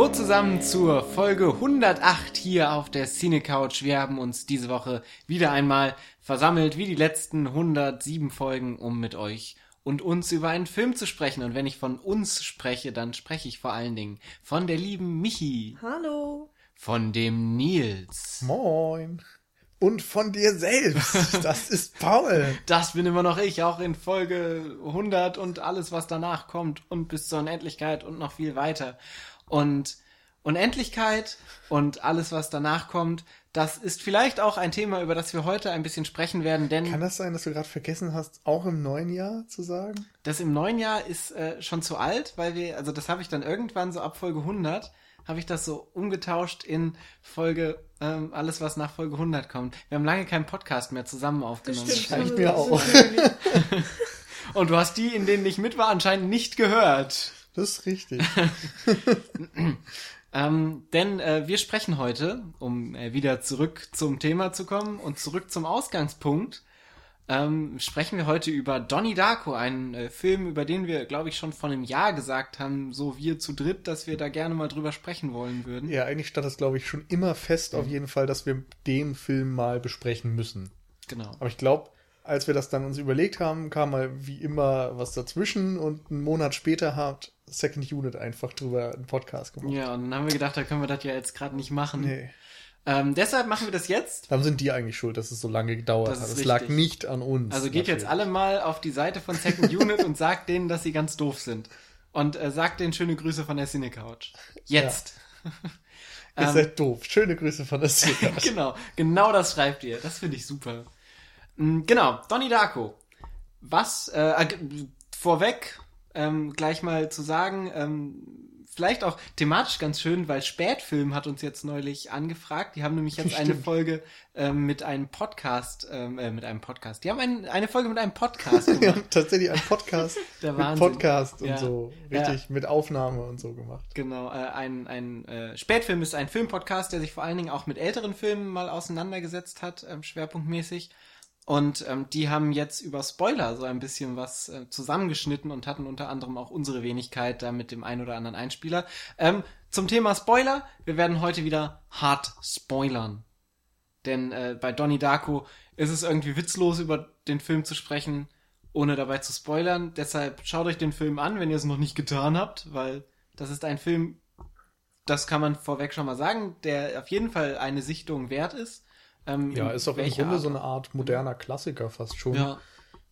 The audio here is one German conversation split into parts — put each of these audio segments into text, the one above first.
Hallo zusammen zur Folge 108 hier auf der Cine Couch. Wir haben uns diese Woche wieder einmal versammelt, wie die letzten 107 Folgen, um mit euch und uns über einen Film zu sprechen. Und wenn ich von uns spreche, dann spreche ich vor allen Dingen von der lieben Michi. Hallo. Von dem Nils. Moin. Und von dir selbst. Das ist Paul. Das bin immer noch ich, auch in Folge 100 und alles, was danach kommt und bis zur Unendlichkeit und noch viel weiter. Und Unendlichkeit und alles, was danach kommt, das ist vielleicht auch ein Thema, über das wir heute ein bisschen sprechen werden, denn Kann das sein, dass du gerade vergessen hast, auch im neuen Jahr zu sagen? das im neuen Jahr ist äh, schon zu alt, weil wir, also das habe ich dann irgendwann so ab Folge 100, habe ich das so umgetauscht in Folge, ähm, alles was nach Folge 100 kommt. Wir haben lange keinen Podcast mehr zusammen aufgenommen. stimmt. Ich mir auch. Und du hast die, in denen ich mit war, anscheinend nicht gehört. Das ist richtig. Ähm, denn äh, wir sprechen heute, um äh, wieder zurück zum Thema zu kommen und zurück zum Ausgangspunkt, ähm, sprechen wir heute über Donnie Darko, einen äh, Film, über den wir, glaube ich, schon vor einem Jahr gesagt haben, so wir zu dritt, dass wir da gerne mal drüber sprechen wollen würden. Ja, eigentlich stand das, glaube ich, schon immer fest, auf jeden Fall, dass wir den Film mal besprechen müssen. Genau. Aber ich glaube, als wir das dann uns überlegt haben, kam mal wie immer was dazwischen und einen Monat später hat Second Unit einfach drüber einen Podcast gemacht. Ja, und dann haben wir gedacht, da können wir das ja jetzt gerade nicht machen. Nee. Ähm, deshalb machen wir das jetzt. Dann sind die eigentlich schuld, dass es so lange gedauert Das hat. Es lag nicht an uns. Also geht jetzt natürlich. alle mal auf die Seite von Second Unit und sagt denen, dass sie ganz doof sind. Und äh, sagt denen schöne Grüße von der Cine Couch. Jetzt. Ihr ähm, seid doof. Schöne Grüße von der Szene. genau, genau das schreibt ihr. Das finde ich super. Mm, Genau, Donnie Darko. Was, äh, äh, vorweg, ähm, gleich mal zu sagen, ähm, vielleicht auch thematisch ganz schön, weil Spätfilm hat uns jetzt neulich angefragt. Die haben nämlich jetzt eine Stimmt. Folge ähm, mit einem Podcast, ähm, äh, mit einem Podcast. Die haben ein, eine Folge mit einem Podcast gemacht. haben tatsächlich einen Podcast Der mit Wahnsinn. Podcast und Ja. so. Richtig, mit Aufnahme und so gemacht. Genau, äh, ein, ein äh, Spätfilm ist ein Filmpodcast, der sich vor allen Dingen auch mit älteren Filmen mal auseinandergesetzt hat, ähm, schwerpunktmäßig. Und ähm, die haben jetzt über Spoiler so ein bisschen was äh, zusammengeschnitten und hatten unter anderem auch unsere Wenigkeit da mit dem ein oder anderen Einspieler. Ähm, zum Thema Spoiler, wir werden heute wieder hart spoilern. Denn äh, bei Donnie Darko ist es irgendwie witzlos, über den Film zu sprechen, ohne dabei zu spoilern. Deshalb schaut euch den Film an, wenn ihr es noch nicht getan habt, weil das ist ein Film, das kann man vorweg schon mal sagen, der auf jeden Fall eine Sichtung wert ist. Ähm, Ja, ist auch im Grunde Art so eine Art moderner Klassiker fast schon. Ja,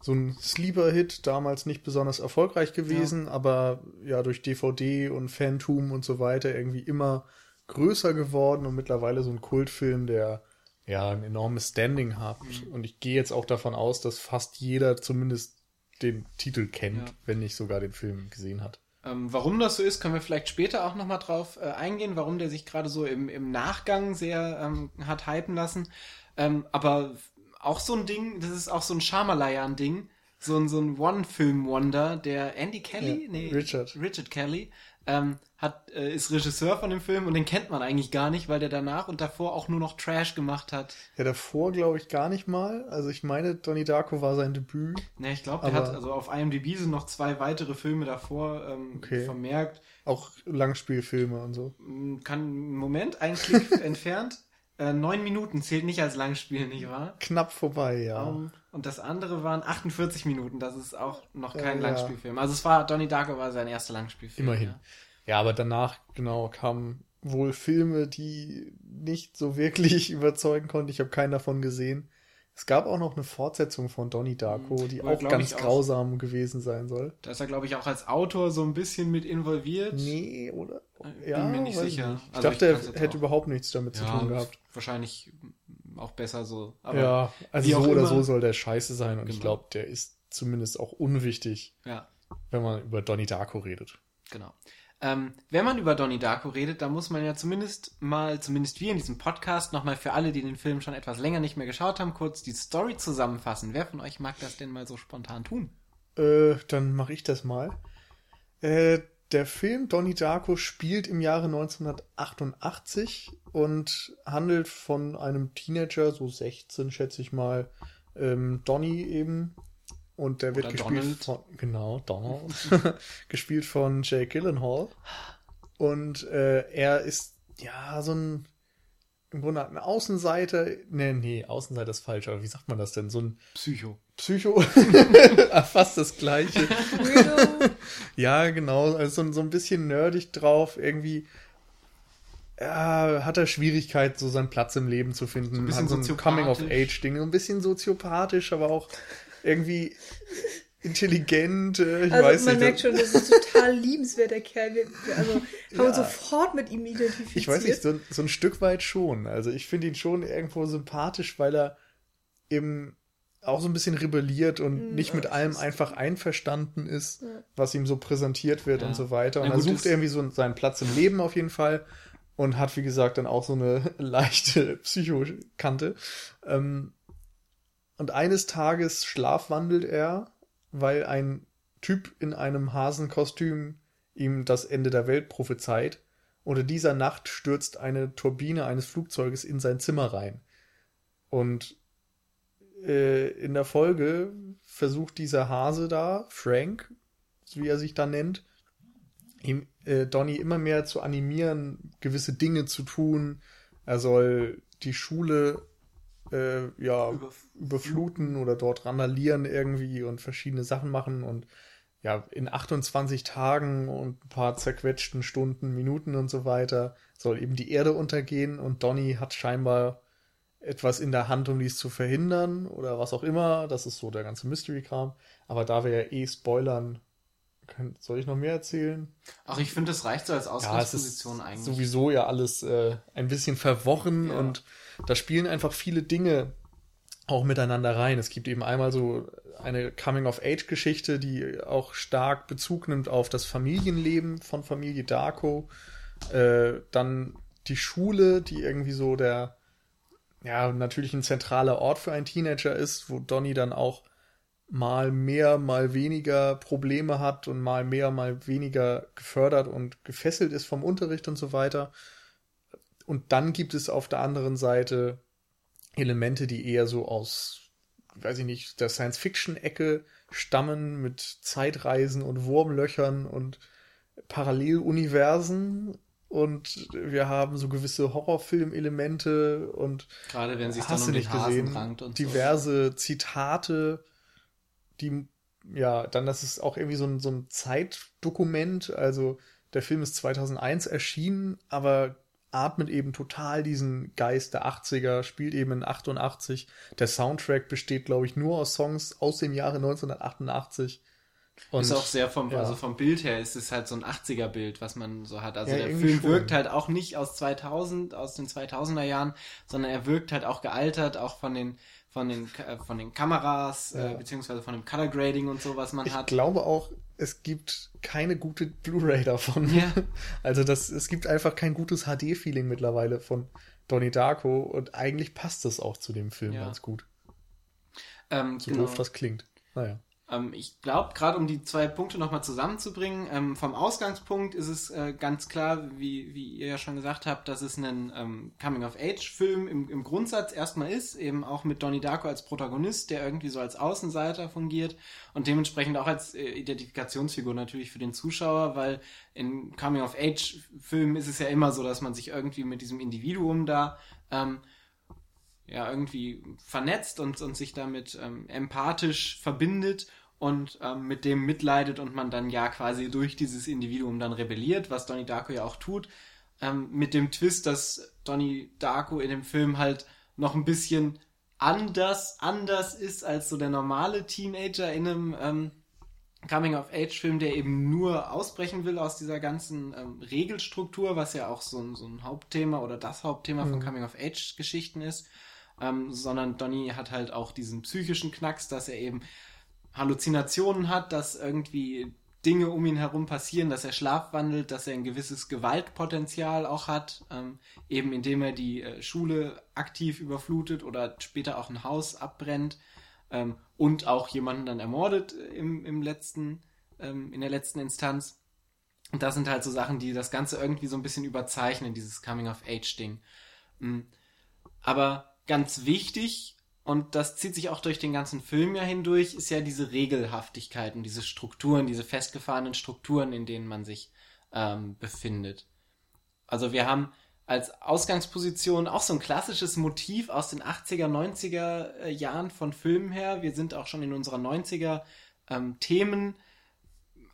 So ein Sleeper-Hit, damals nicht besonders erfolgreich gewesen, aber ja durch DVD und Fantum und so weiter irgendwie immer größer geworden und mittlerweile so ein Kultfilm, der ja ein enormes Standing hat. Mhm. Und ich gehe jetzt auch davon aus, dass fast jeder zumindest den Titel kennt, Ja. wenn nicht sogar den Film gesehen hat. Ähm, warum das so ist, können wir vielleicht später auch nochmal drauf äh, eingehen, warum der sich gerade so im, im Nachgang sehr ähm, hat hypen lassen. Ähm, aber auch so ein Ding, das ist auch so ein Shyamalan-Ding, so ein, so ein One-Film-Wonder, der Andy Kelly, Ja, nee, Richard. Richard Kelly, ähm, hat, äh, ist Regisseur von dem Film und den kennt man eigentlich gar nicht, weil der danach und davor auch nur noch Trash gemacht hat. Ja, davor glaube ich gar nicht mal. Also ich meine, Donnie Darko war sein Debüt. Ne, ich glaube, der hat, also auf IMDb sind noch zwei weitere Filme davor ähm, Okay. vermerkt. Auch Langspielfilme und so. Mm, Kann, Moment, ein Klick entfernt. Äh, neun Minuten zählt nicht als Langspiel, nicht wahr? Knapp vorbei, ja. Um, und das andere waren 48 Minuten. Das ist auch noch kein Ja, ja. Langspielfilm. Also es war, Donnie Darko war sein erster Langspielfilm. Immerhin. Ja. Ja, aber danach, genau, kamen wohl Filme, die nicht so wirklich überzeugen konnten. Ich habe keinen davon gesehen. Es gab auch noch eine Fortsetzung von Donnie Darko, die War, auch ganz ich, auch- grausam gewesen sein soll. Da ist er, glaube ich, auch als Autor so ein bisschen mit involviert. Nee, oder? Äh, bin mir nicht weiß ich sicher. Ich Also dachte, ich er hätte auch- überhaupt nichts damit zu Ja, tun gehabt. wahrscheinlich auch besser so. Aber ja, also so oder immer- so soll der scheiße sein und ich Genau. glaube, der ist zumindest auch unwichtig, ja. wenn man über Donnie Darko redet. Genau. Ähm, wenn man über Donnie Darko redet, dann muss man ja zumindest mal, zumindest wir in diesem Podcast, nochmal für alle, die den Film schon etwas länger nicht mehr geschaut haben, kurz die Story zusammenfassen. Wer von euch mag das denn mal so spontan tun? Äh, dann mache ich das mal. Äh, der Film Donnie Darko spielt im Jahre 1988 und handelt von einem Teenager, so 16 schätze ich mal, ähm, Donnie eben. Und der wird Oder gespielt Donald. von, genau, Donald, gespielt von Jake Gyllenhaal. Und äh, er ist ja so ein im Grunde ein Außenseiter. Nee, nee, Außenseiter ist falsch, aber wie sagt man das denn? So ein Psycho. Psycho. Fast das gleiche. ja, genau. Also so, so ein bisschen nerdig drauf. Irgendwie ja, hat er Schwierigkeit, so seinen Platz im Leben zu finden. So hat so ein Coming-of-Age-Ding. Ein bisschen soziopathisch, aber auch irgendwie intelligent. Äh, ich also weiß man nicht. merkt schon, das ist total liebenswert, der Kerl. Wir- Also haben Ja. uns sofort mit ihm identifiziert. Ich weiß nicht, so, so ein Stück weit schon. Also ich finde ihn schon irgendwo sympathisch, weil er eben auch so ein bisschen rebelliert und Mhm. nicht mit allem einfach einverstanden ist, Ja. was ihm so präsentiert wird Ja. und so weiter. Und Na er sucht irgendwie so seinen Platz im Leben auf jeden Fall und hat, wie gesagt, dann auch so eine leichte Psychokante. Ähm, und eines Tages schlafwandelt er, weil ein Typ in einem Hasenkostüm ihm das Ende der Welt prophezeit. Und in dieser Nacht stürzt eine Turbine eines Flugzeuges in sein Zimmer rein. Und äh, in der Folge versucht dieser Hase da, Frank, wie er sich da nennt, ihm, äh, Donny immer mehr zu animieren, gewisse Dinge zu tun. Er soll die Schule äh, ja überfluten oder dort randalieren irgendwie und verschiedene Sachen machen und ja, in 28 Tagen und ein paar zerquetschten Stunden, Minuten und so weiter soll eben die Erde untergehen und Donny hat scheinbar etwas in der Hand, um dies zu verhindern oder was auch immer. Das ist so der ganze Mystery-Kram. Aber da wir ja eh spoilern, können, soll ich noch mehr erzählen? Ach, ich finde, das reicht so als Ja, Ausgangsposition eigentlich. sowieso ja alles äh, ein bisschen verworren Ja. und da spielen einfach viele Dinge auch miteinander rein. Es gibt eben einmal so eine Coming-of-Age-Geschichte, die auch stark Bezug nimmt auf das Familienleben von Familie Darko. Äh, dann die Schule, die irgendwie so der, ja, natürlich ein zentraler Ort für einen Teenager ist, wo Donny dann auch mal mehr, mal weniger Probleme hat und mal mehr, mal weniger gefördert und gefesselt ist vom Unterricht und so weiter. Und dann gibt es auf der anderen Seite Elemente, die eher so aus, weiß ich nicht, der Science-Fiction-Ecke stammen mit Zeitreisen und Wurmlöchern und Paralleluniversen. Und wir haben so gewisse Horrorfilm-Elemente und Gerade wenn sich dann um nicht gesehen, und so. diverse Zitate, die, ja, dann das ist auch irgendwie so ein, so ein Zeitdokument, also der Film ist 2001 erschienen, aber atmet eben total diesen Geist der 80er, spielt eben in 88. Der Soundtrack besteht, glaube ich, nur aus Songs aus dem Jahre 1988. Und ist auch sehr vom, ja. also vom Bild her ist es halt so ein 80er-Bild, was man so hat. Also Ja, der Film schon. wirkt halt auch nicht aus 2000, aus den 2000er Jahren, sondern er wirkt halt auch gealtert, auch von den, von den, äh, von den Kameras, Ja. äh, beziehungsweise von dem Color Grading und so, was man ich hat. glaube auch, es gibt keine gute Blu-ray davon. Ja. Also das, es gibt einfach kein gutes HD-Feeling mittlerweile von Donnie Darko und eigentlich passt es auch zu dem Film Ja. ganz gut. Ähm, So genau. doof das klingt. Naja. Ähm, ich glaube, gerade um die zwei Punkte nochmal zusammenzubringen, ähm, vom Ausgangspunkt ist es äh, ganz klar, wie, wie ihr ja schon gesagt habt, dass es ein ähm, Coming-of-Age-Film im, im Grundsatz erstmal ist, eben auch mit Donnie Darko als Protagonist, der irgendwie so als Außenseiter fungiert und dementsprechend auch als äh, Identifikationsfigur natürlich für den Zuschauer, weil in Coming-of-Age-Filmen ist es ja immer so, dass man sich irgendwie mit diesem Individuum da ähm, ja irgendwie vernetzt und, und sich damit ähm, empathisch verbindet und ähm, mit dem mitleidet und man dann ja quasi durch dieses Individuum dann rebelliert, was Donnie Darko ja auch tut, ähm, mit dem Twist, dass Donnie Darko in dem Film halt noch ein bisschen anders, anders ist als so der normale Teenager in einem ähm, Coming-of-Age-Film, der eben nur ausbrechen will aus dieser ganzen ähm, Regelstruktur, was ja auch so ein, so ein Hauptthema oder das Hauptthema von Mhm. Coming-of-Age-Geschichten ist, ähm, sondern Donny hat halt auch diesen psychischen Knacks, dass er eben Halluzinationen hat, dass irgendwie Dinge um ihn herum passieren, dass er schlafwandelt, dass er ein gewisses Gewaltpotenzial auch hat, ähm, eben indem er die äh, Schule aktiv überflutet oder später auch ein Haus abbrennt ähm, und auch jemanden dann ermordet äh, im, im letzten, ähm, in der letzten Instanz. Und das sind halt so Sachen, die das Ganze irgendwie so ein bisschen überzeichnen, dieses Coming-of-Age-Ding. Mm. Aber ganz wichtig, und das zieht sich auch durch den ganzen Film ja hindurch, ist ja diese Regelhaftigkeit und diese Strukturen, diese festgefahrenen Strukturen, in denen man sich ähm, befindet. Also wir haben als Ausgangsposition auch so ein klassisches Motiv aus den 80er, 90er äh, Jahren von Filmen her. Wir sind auch schon in unserer 90er ähm, Themen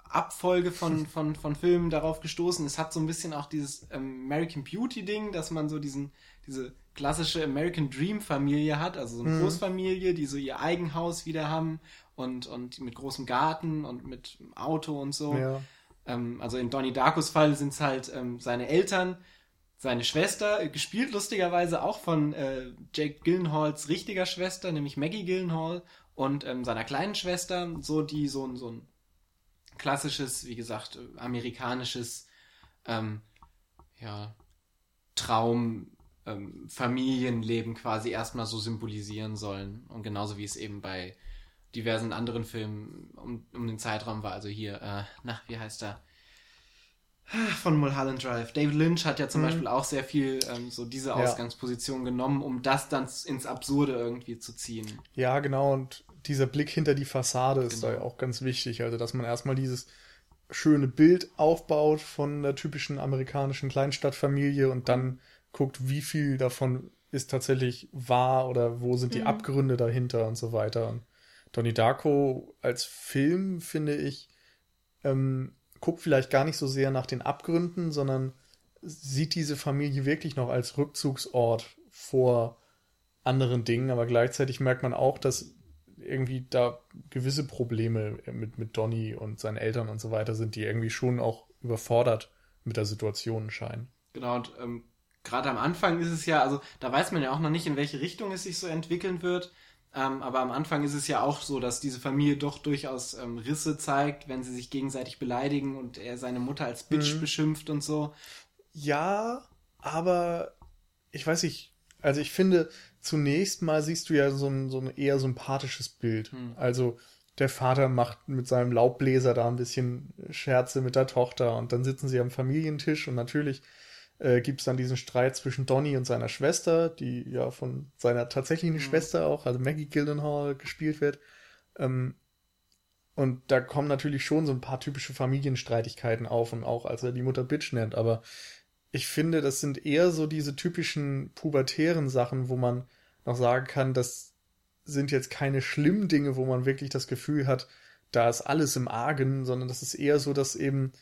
Abfolge von, von, von Filmen darauf gestoßen. Es hat so ein bisschen auch dieses ähm, American Beauty Ding, dass man so diesen, diese klassische American Dream Familie hat, also so eine Mhm. Großfamilie, die so ihr Eigenhaus wieder haben und, und mit großem Garten und mit Auto und so. Ja. Ähm, also in Donnie Darkos Fall sind es halt ähm, seine Eltern, seine Schwester, äh, gespielt lustigerweise auch von äh, Jake Gyllenhaals richtiger Schwester, nämlich Maggie Gyllenhaal und ähm, seiner kleinen Schwester, so die so, ein- so ein klassisches, wie gesagt, äh, amerikanisches ähm, ja, Traum ähm, Familienleben quasi erstmal so symbolisieren sollen. Und genauso wie es eben bei diversen anderen Filmen um, um den Zeitraum war. Also hier, äh, na, wie heißt er? Von Mulholland Drive. David Lynch hat ja zum Mhm. Beispiel auch sehr viel ähm, so diese Ausgangsposition genommen, um das dann ins Absurde irgendwie zu ziehen. Ja, genau. Und dieser Blick hinter die Fassade ist Genau. da auch ganz wichtig. Also, dass man erstmal dieses schöne Bild aufbaut von der typischen amerikanischen Kleinstadtfamilie und dann guckt, wie viel davon ist tatsächlich wahr oder wo sind die Mhm. Abgründe dahinter und so weiter. Und Donnie Darko als Film, finde ich, ähm, guckt vielleicht gar nicht so sehr nach den Abgründen, sondern sieht diese Familie wirklich noch als Rückzugsort vor anderen Dingen, aber gleichzeitig merkt man auch, dass irgendwie da gewisse Probleme mit, mit Donny und seinen Eltern und so weiter sind, die irgendwie schon auch überfordert mit der Situation scheinen. Genau, und ähm, gerade am Anfang ist es ja, also da weiß man ja auch noch nicht, in welche Richtung es sich so entwickeln wird. Ähm, aber am Anfang ist es ja auch so, dass diese Familie doch durchaus ähm, Risse zeigt, wenn sie sich gegenseitig beleidigen und er seine Mutter als Bitch Mhm. beschimpft und so. Ja, aber ich weiß nicht, also ich finde, zunächst mal siehst du ja so ein, so ein eher sympathisches Bild. Hm. Also der Vater macht mit seinem Laubbläser da ein bisschen Scherze mit der Tochter und dann sitzen sie am Familientisch und natürlich äh, gibt es dann diesen Streit zwischen Donny und seiner Schwester, die ja von seiner tatsächlichen Mhm. Schwester auch, also Maggie Gyllenhaal, gespielt wird. Ähm, und da kommen natürlich schon so ein paar typische Familienstreitigkeiten auf und auch als er die Mutter Bitch nennt, aber ich finde, das sind eher so diese typischen pubertären Sachen, wo man noch sagen kann, das sind jetzt keine schlimmen Dinge, wo man wirklich das Gefühl hat, da ist alles im Argen, sondern das ist eher so, dass eben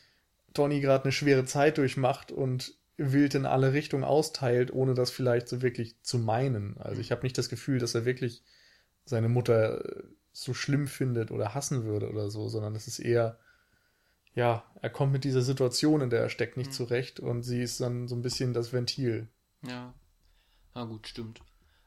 Donny gerade eine schwere Zeit durchmacht und wild in alle Richtungen austeilt, ohne das vielleicht so wirklich zu meinen. Also ich habe nicht das Gefühl, dass er wirklich seine Mutter äh, so schlimm findet oder hassen würde oder so, sondern es ist eher, ja, er kommt mit dieser Situation, in der er steckt, nicht Mhm. zurecht und sie ist dann so ein bisschen das Ventil. Ja. Na gut, stimmt.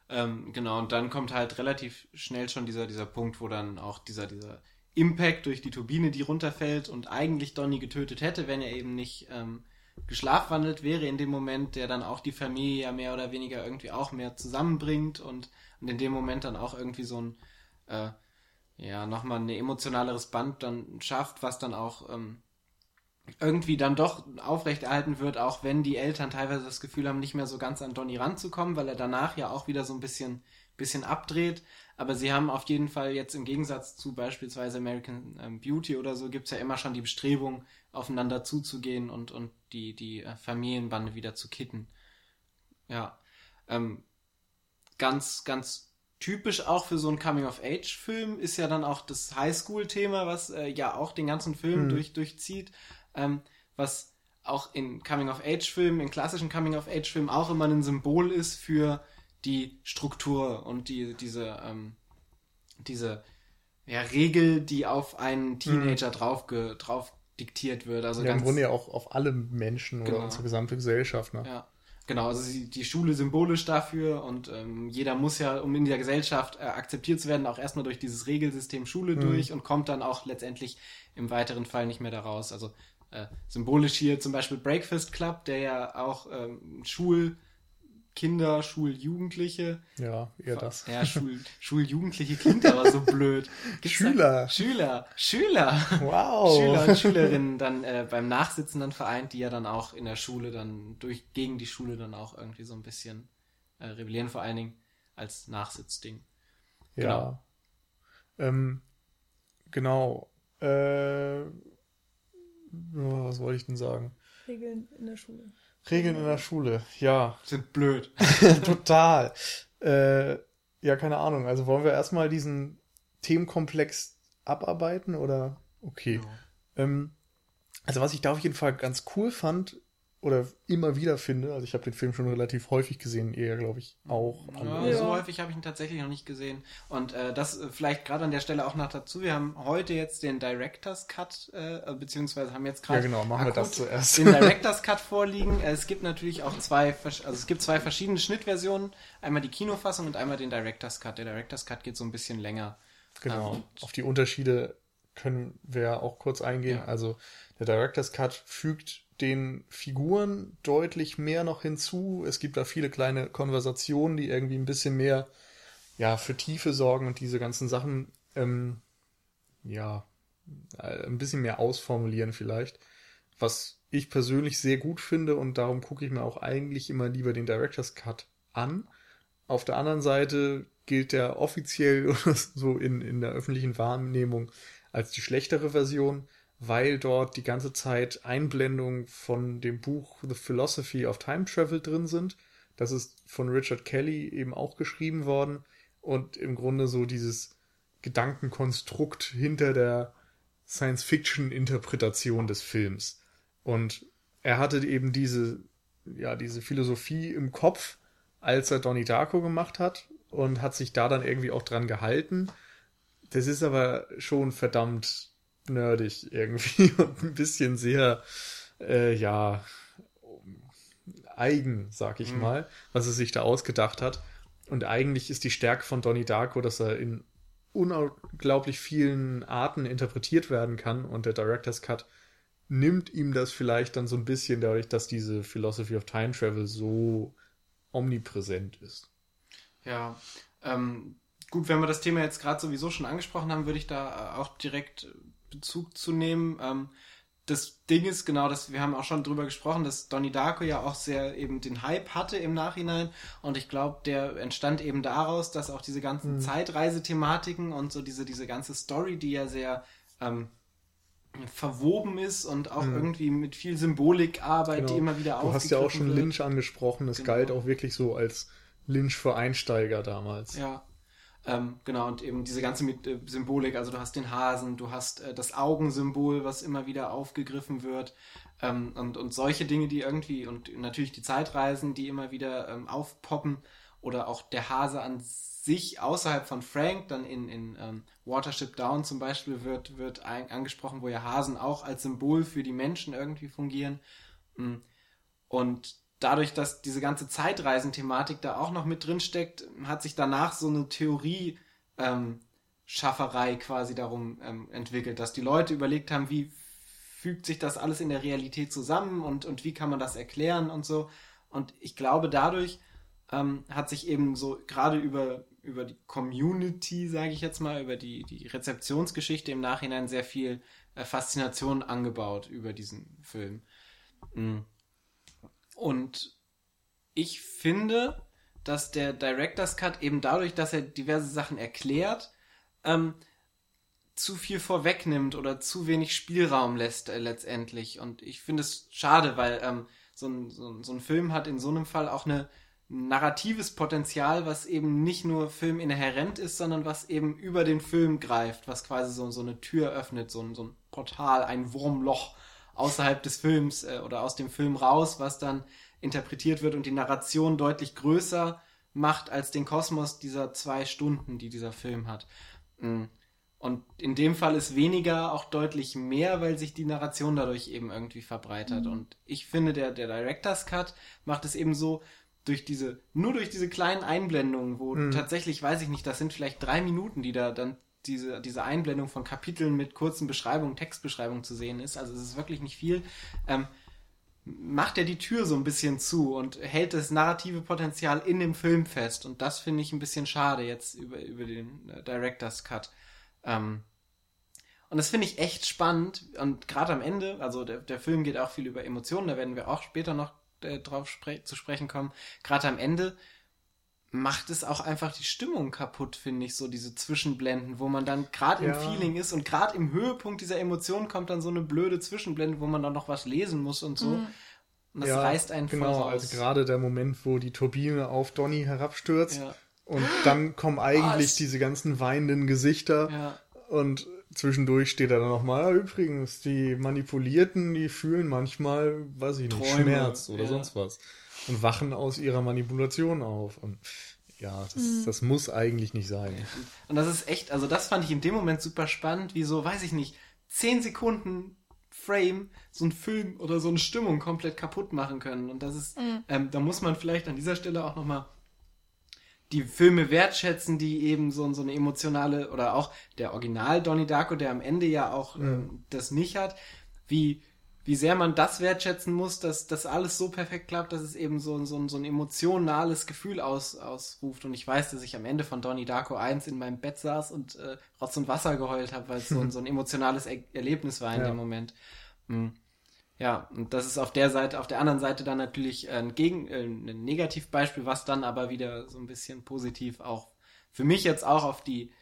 Ähm, genau, und dann kommt halt relativ schnell schon dieser, dieser Punkt, wo dann auch dieser, dieser Impact durch die Turbine, die runterfällt und eigentlich Donny getötet hätte, wenn er eben nicht ähm, geschlafwandelt wäre in dem Moment, der dann auch die Familie ja mehr oder weniger irgendwie auch mehr zusammenbringt und, und in dem Moment dann auch irgendwie so ein, äh, ja, nochmal ein emotionaleres Band dann schafft, was dann auch ähm, irgendwie dann doch aufrechterhalten wird, auch wenn die Eltern teilweise das Gefühl haben, nicht mehr so ganz an Donny ranzukommen, weil er danach ja auch wieder so ein bisschen, bisschen abdreht. Aber sie haben auf jeden Fall jetzt im Gegensatz zu beispielsweise American ähm, Beauty oder so, gibt's ja immer schon die Bestrebung, aufeinander zuzugehen und, und die, die äh, Familienbande wieder zu kitten. Ja. Ähm, ganz, ganz typisch auch für so einen Coming-of-Age-Film ist ja dann auch das Highschool-Thema, was äh, ja auch den ganzen Film Hm. durch, durchzieht, ähm, was auch in Coming-of-Age-Filmen, in klassischen Coming-of-Age-Filmen auch immer ein Symbol ist für die Struktur und die, diese, ähm, diese ja, Regel, die auf einen Teenager drauf, ge, drauf diktiert wird. Also ja, im ganz, Grunde ja auch auf alle Menschen Genau. oder unsere gesamte Gesellschaft. Ne? ja, genau. Also die Schule symbolisch dafür und ähm, jeder muss ja, um in der Gesellschaft äh, akzeptiert zu werden, auch erstmal durch dieses Regelsystem Schule Mhm. durch und kommt dann auch letztendlich im weiteren Fall nicht mehr da raus. Also äh, symbolisch hier zum Beispiel Breakfast Club, der ja auch ähm, Schulkinder, Schuljugendliche Ja, eher das. Ja, Schul, Schuljugendliche klingt aber so blöd. Gibt's Schüler. Da, Schüler, Schüler. Wow. Schüler und Schülerinnen dann äh, beim Nachsitzen dann vereint, die ja dann auch in der Schule dann durch gegen die Schule dann auch irgendwie so ein bisschen äh, rebellieren, vor allen Dingen als Nachsitzding. Ja. Ähm, genau. Äh, was wollte ich denn sagen? Regeln in der Schule. Regeln in der Schule, ja, Sind blöd. total. Äh, ja, keine Ahnung. Also wollen wir erstmal diesen Themenkomplex abarbeiten oder? Okay. Ähm, also was ich da auf jeden Fall ganz cool fand oder immer wieder finde, also ich habe den Film schon relativ häufig gesehen, eher glaube ich auch. Ja, Ja. So häufig habe ich ihn tatsächlich noch nicht gesehen. Und äh, das äh, vielleicht gerade an der Stelle auch noch dazu. Wir haben heute jetzt den Director's Cut, äh, beziehungsweise haben jetzt gerade Ja, genau, machen wir akut das zuerst. den Director's Cut vorliegen. Es gibt natürlich auch zwei, also es gibt zwei verschiedene Schnittversionen. Einmal die Kinofassung und einmal den Director's Cut. Der Director's Cut geht so ein bisschen länger. Genau. Ähm, Auf die Unterschiede können wir auch kurz eingehen. Ja. Also der Director's Cut fügt den Figuren deutlich mehr noch hinzu. Es gibt da viele kleine Konversationen, die irgendwie ein bisschen mehr ja, für Tiefe sorgen und diese ganzen Sachen ähm, ja äh, ein bisschen mehr ausformulieren vielleicht. Was ich persönlich sehr gut finde und darum gucke ich mir auch eigentlich immer lieber den Director's Cut an. Auf der anderen Seite gilt der offiziell so in, in der öffentlichen Wahrnehmung als die schlechtere Version, weil dort die ganze Zeit Einblendungen von dem Buch The Philosophy of Time Travel drin sind. Das ist von Richard Kelly eben auch geschrieben worden und im Grunde so dieses Gedankenkonstrukt hinter der Science-Fiction-Interpretation des Films. Und er hatte eben diese, ja, diese Philosophie im Kopf, als er Donnie Darko gemacht hat und hat sich da dann irgendwie auch dran gehalten. Das ist aber schon verdammt nerdig irgendwie und ein bisschen sehr, äh, ja, eigen, sag ich Mhm. mal, was er sich da ausgedacht hat. Und eigentlich ist die Stärke von Donnie Darko, dass er in unglaublich vielen Arten interpretiert werden kann und der Director's Cut nimmt ihm das vielleicht dann so ein bisschen dadurch, dass diese Philosophy of Time Travel so omnipräsent ist. Ja, ähm, gut, wenn wir das Thema jetzt gerade sowieso schon angesprochen haben, würde ich da äh, auch direkt Bezug zu nehmen. Ähm, das Ding ist genau, dass wir haben auch schon drüber gesprochen, dass Donnie Darko ja auch sehr eben den Hype hatte im Nachhinein und ich glaube, der entstand eben daraus, dass auch diese ganzen Zeitreisethematiken und so diese diese ganze Story, die ja sehr ähm, verwoben ist und auch irgendwie mit viel Symbolikarbeit, die immer wieder Genau. Du hast ja auch schon wird. Lynch angesprochen. Es Genau. galt auch wirklich so als Lynch für Einsteiger damals. Ja. Ähm, genau, und eben diese ganze mit, äh, Symbolik, also du hast den Hasen, du hast äh, das Augensymbol, was immer wieder aufgegriffen wird, ähm, und, und solche Dinge, die irgendwie, und natürlich die Zeitreisen, die immer wieder ähm, aufpoppen, oder auch der Hase an sich außerhalb von Frank, dann in, in ähm, Watership Down zum Beispiel wird, wird ein, angesprochen, wo ja Hasen auch als Symbol für die Menschen irgendwie fungieren. Mm. Und dadurch, dass diese ganze Zeitreisenthematik da auch noch mit drin steckt, hat sich danach so eine Theorie ähm, Schafferei quasi darum ähm, entwickelt, dass die Leute überlegt haben, wie fügt sich das alles in der Realität zusammen und, und wie kann man das erklären und so. Und ich glaube, dadurch ähm, hat sich eben so gerade über, über die Community, sage ich jetzt mal, über die, die Rezeptionsgeschichte im Nachhinein sehr viel äh, Faszination angebaut über diesen Film. Mm. Und ich finde, dass der Director's Cut eben dadurch, dass er diverse Sachen erklärt, ähm, zu viel vorwegnimmt oder zu wenig Spielraum lässt äh, letztendlich. Und ich finde es schade, weil ähm, so, ein, so, ein, so ein Film hat in so einem Fall auch eine ein narratives Potenzial, was eben nicht nur filminhärent ist, sondern was eben über den Film greift, was quasi so, so eine Tür öffnet, so ein, so ein Portal, ein Wurmloch außerhalb des Films äh, oder aus dem Film raus, was dann interpretiert wird und die Narration deutlich größer macht als den Kosmos dieser zwei Stunden, die dieser Film hat. Mm. Und in dem Fall ist weniger auch deutlich mehr, weil sich die Narration dadurch eben irgendwie verbreitert. Und ich finde, der, der Director's Cut macht es eben so, durch diese, nur durch diese kleinen Einblendungen, wo tatsächlich, weiß ich nicht, das sind vielleicht drei Minuten, die da dann diese, diese Einblendung von Kapiteln mit kurzen Beschreibungen, Textbeschreibungen zu sehen ist. Also es ist wirklich nicht viel. Ähm, macht er die Tür so ein bisschen zu und hält das narrative Potenzial in dem Film fest. Und das finde ich ein bisschen schade jetzt über, über den äh, Director's Cut. Ähm, und das finde ich echt spannend. Und gerade am Ende, also der, der Film geht auch viel über Emotionen, da werden wir auch später noch äh, drauf spre zu sprechen kommen. Gerade am Ende macht es auch einfach die Stimmung kaputt, finde ich, so diese Zwischenblenden, wo man dann gerade im Ja. Feeling ist und gerade im Höhepunkt dieser Emotion kommt dann so eine blöde Zwischenblende, wo man dann noch was lesen muss und so. Und das ja, reißt einen genau, voll raus. also gerade der Moment, wo die Turbine auf Donny herabstürzt Ja, und dann kommen eigentlich Was? diese ganzen weinenden Gesichter ja, und zwischendurch steht er dann nochmal, ja, übrigens, die Manipulierten, die fühlen manchmal, weiß ich nicht, Träume, Schmerz oder ja. sonst was und wachen aus ihrer Manipulation auf und ja, das, das muss eigentlich nicht sein. Und das ist echt, also das fand ich in dem Moment super spannend, wie so, weiß ich nicht, 10 Sekunden Frame so ein Film oder so eine Stimmung komplett kaputt machen können. Und das ist, ähm, da muss man vielleicht an dieser Stelle auch nochmal die Filme wertschätzen, die eben so, so eine emotionale, oder auch der Original Donnie Darko, der am Ende ja auch ähm, das nicht hat, wie, wie sehr man das wertschätzen muss, dass das alles so perfekt klappt, dass es eben so, ein- so, ein- so ein emotionales Gefühl aus, ausruft. Und ich weiß, dass ich am Ende von Donnie Darko 1 in meinem Bett saß und äh, Rotz und Wasser geheult habe, weil es so, ein- so ein emotionales er Erlebnis war in Ja. dem Moment. Mm. Ja, und das ist auf der Seite, auf der anderen Seite dann natürlich ein, Gegen, äh, ein Negativbeispiel, was dann aber wieder so ein bisschen positiv auch für mich jetzt auch auf die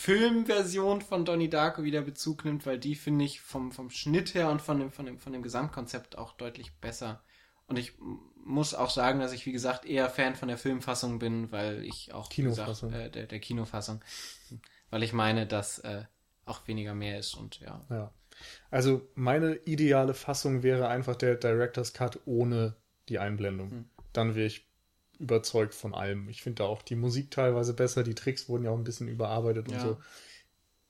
Filmversion von Donnie Darko wieder Bezug nimmt, weil die finde ich vom, vom Schnitt her und von dem, von, dem, von dem Gesamtkonzept auch deutlich besser. Und ich muss auch sagen, dass ich, wie gesagt, eher Fan von der Filmfassung bin, weil ich auch, wie gesagt, Kinofassung. äh, der, der Kinofassung, weil ich meine, dass äh, auch weniger mehr ist und ja. Ja. Also meine ideale Fassung wäre einfach der Director's Cut ohne die Einblendung. Hm. Dann wäre ich überzeugt von allem. Ich finde da auch die Musik teilweise besser, die Tricks wurden ja auch ein bisschen überarbeitet und Ja. so.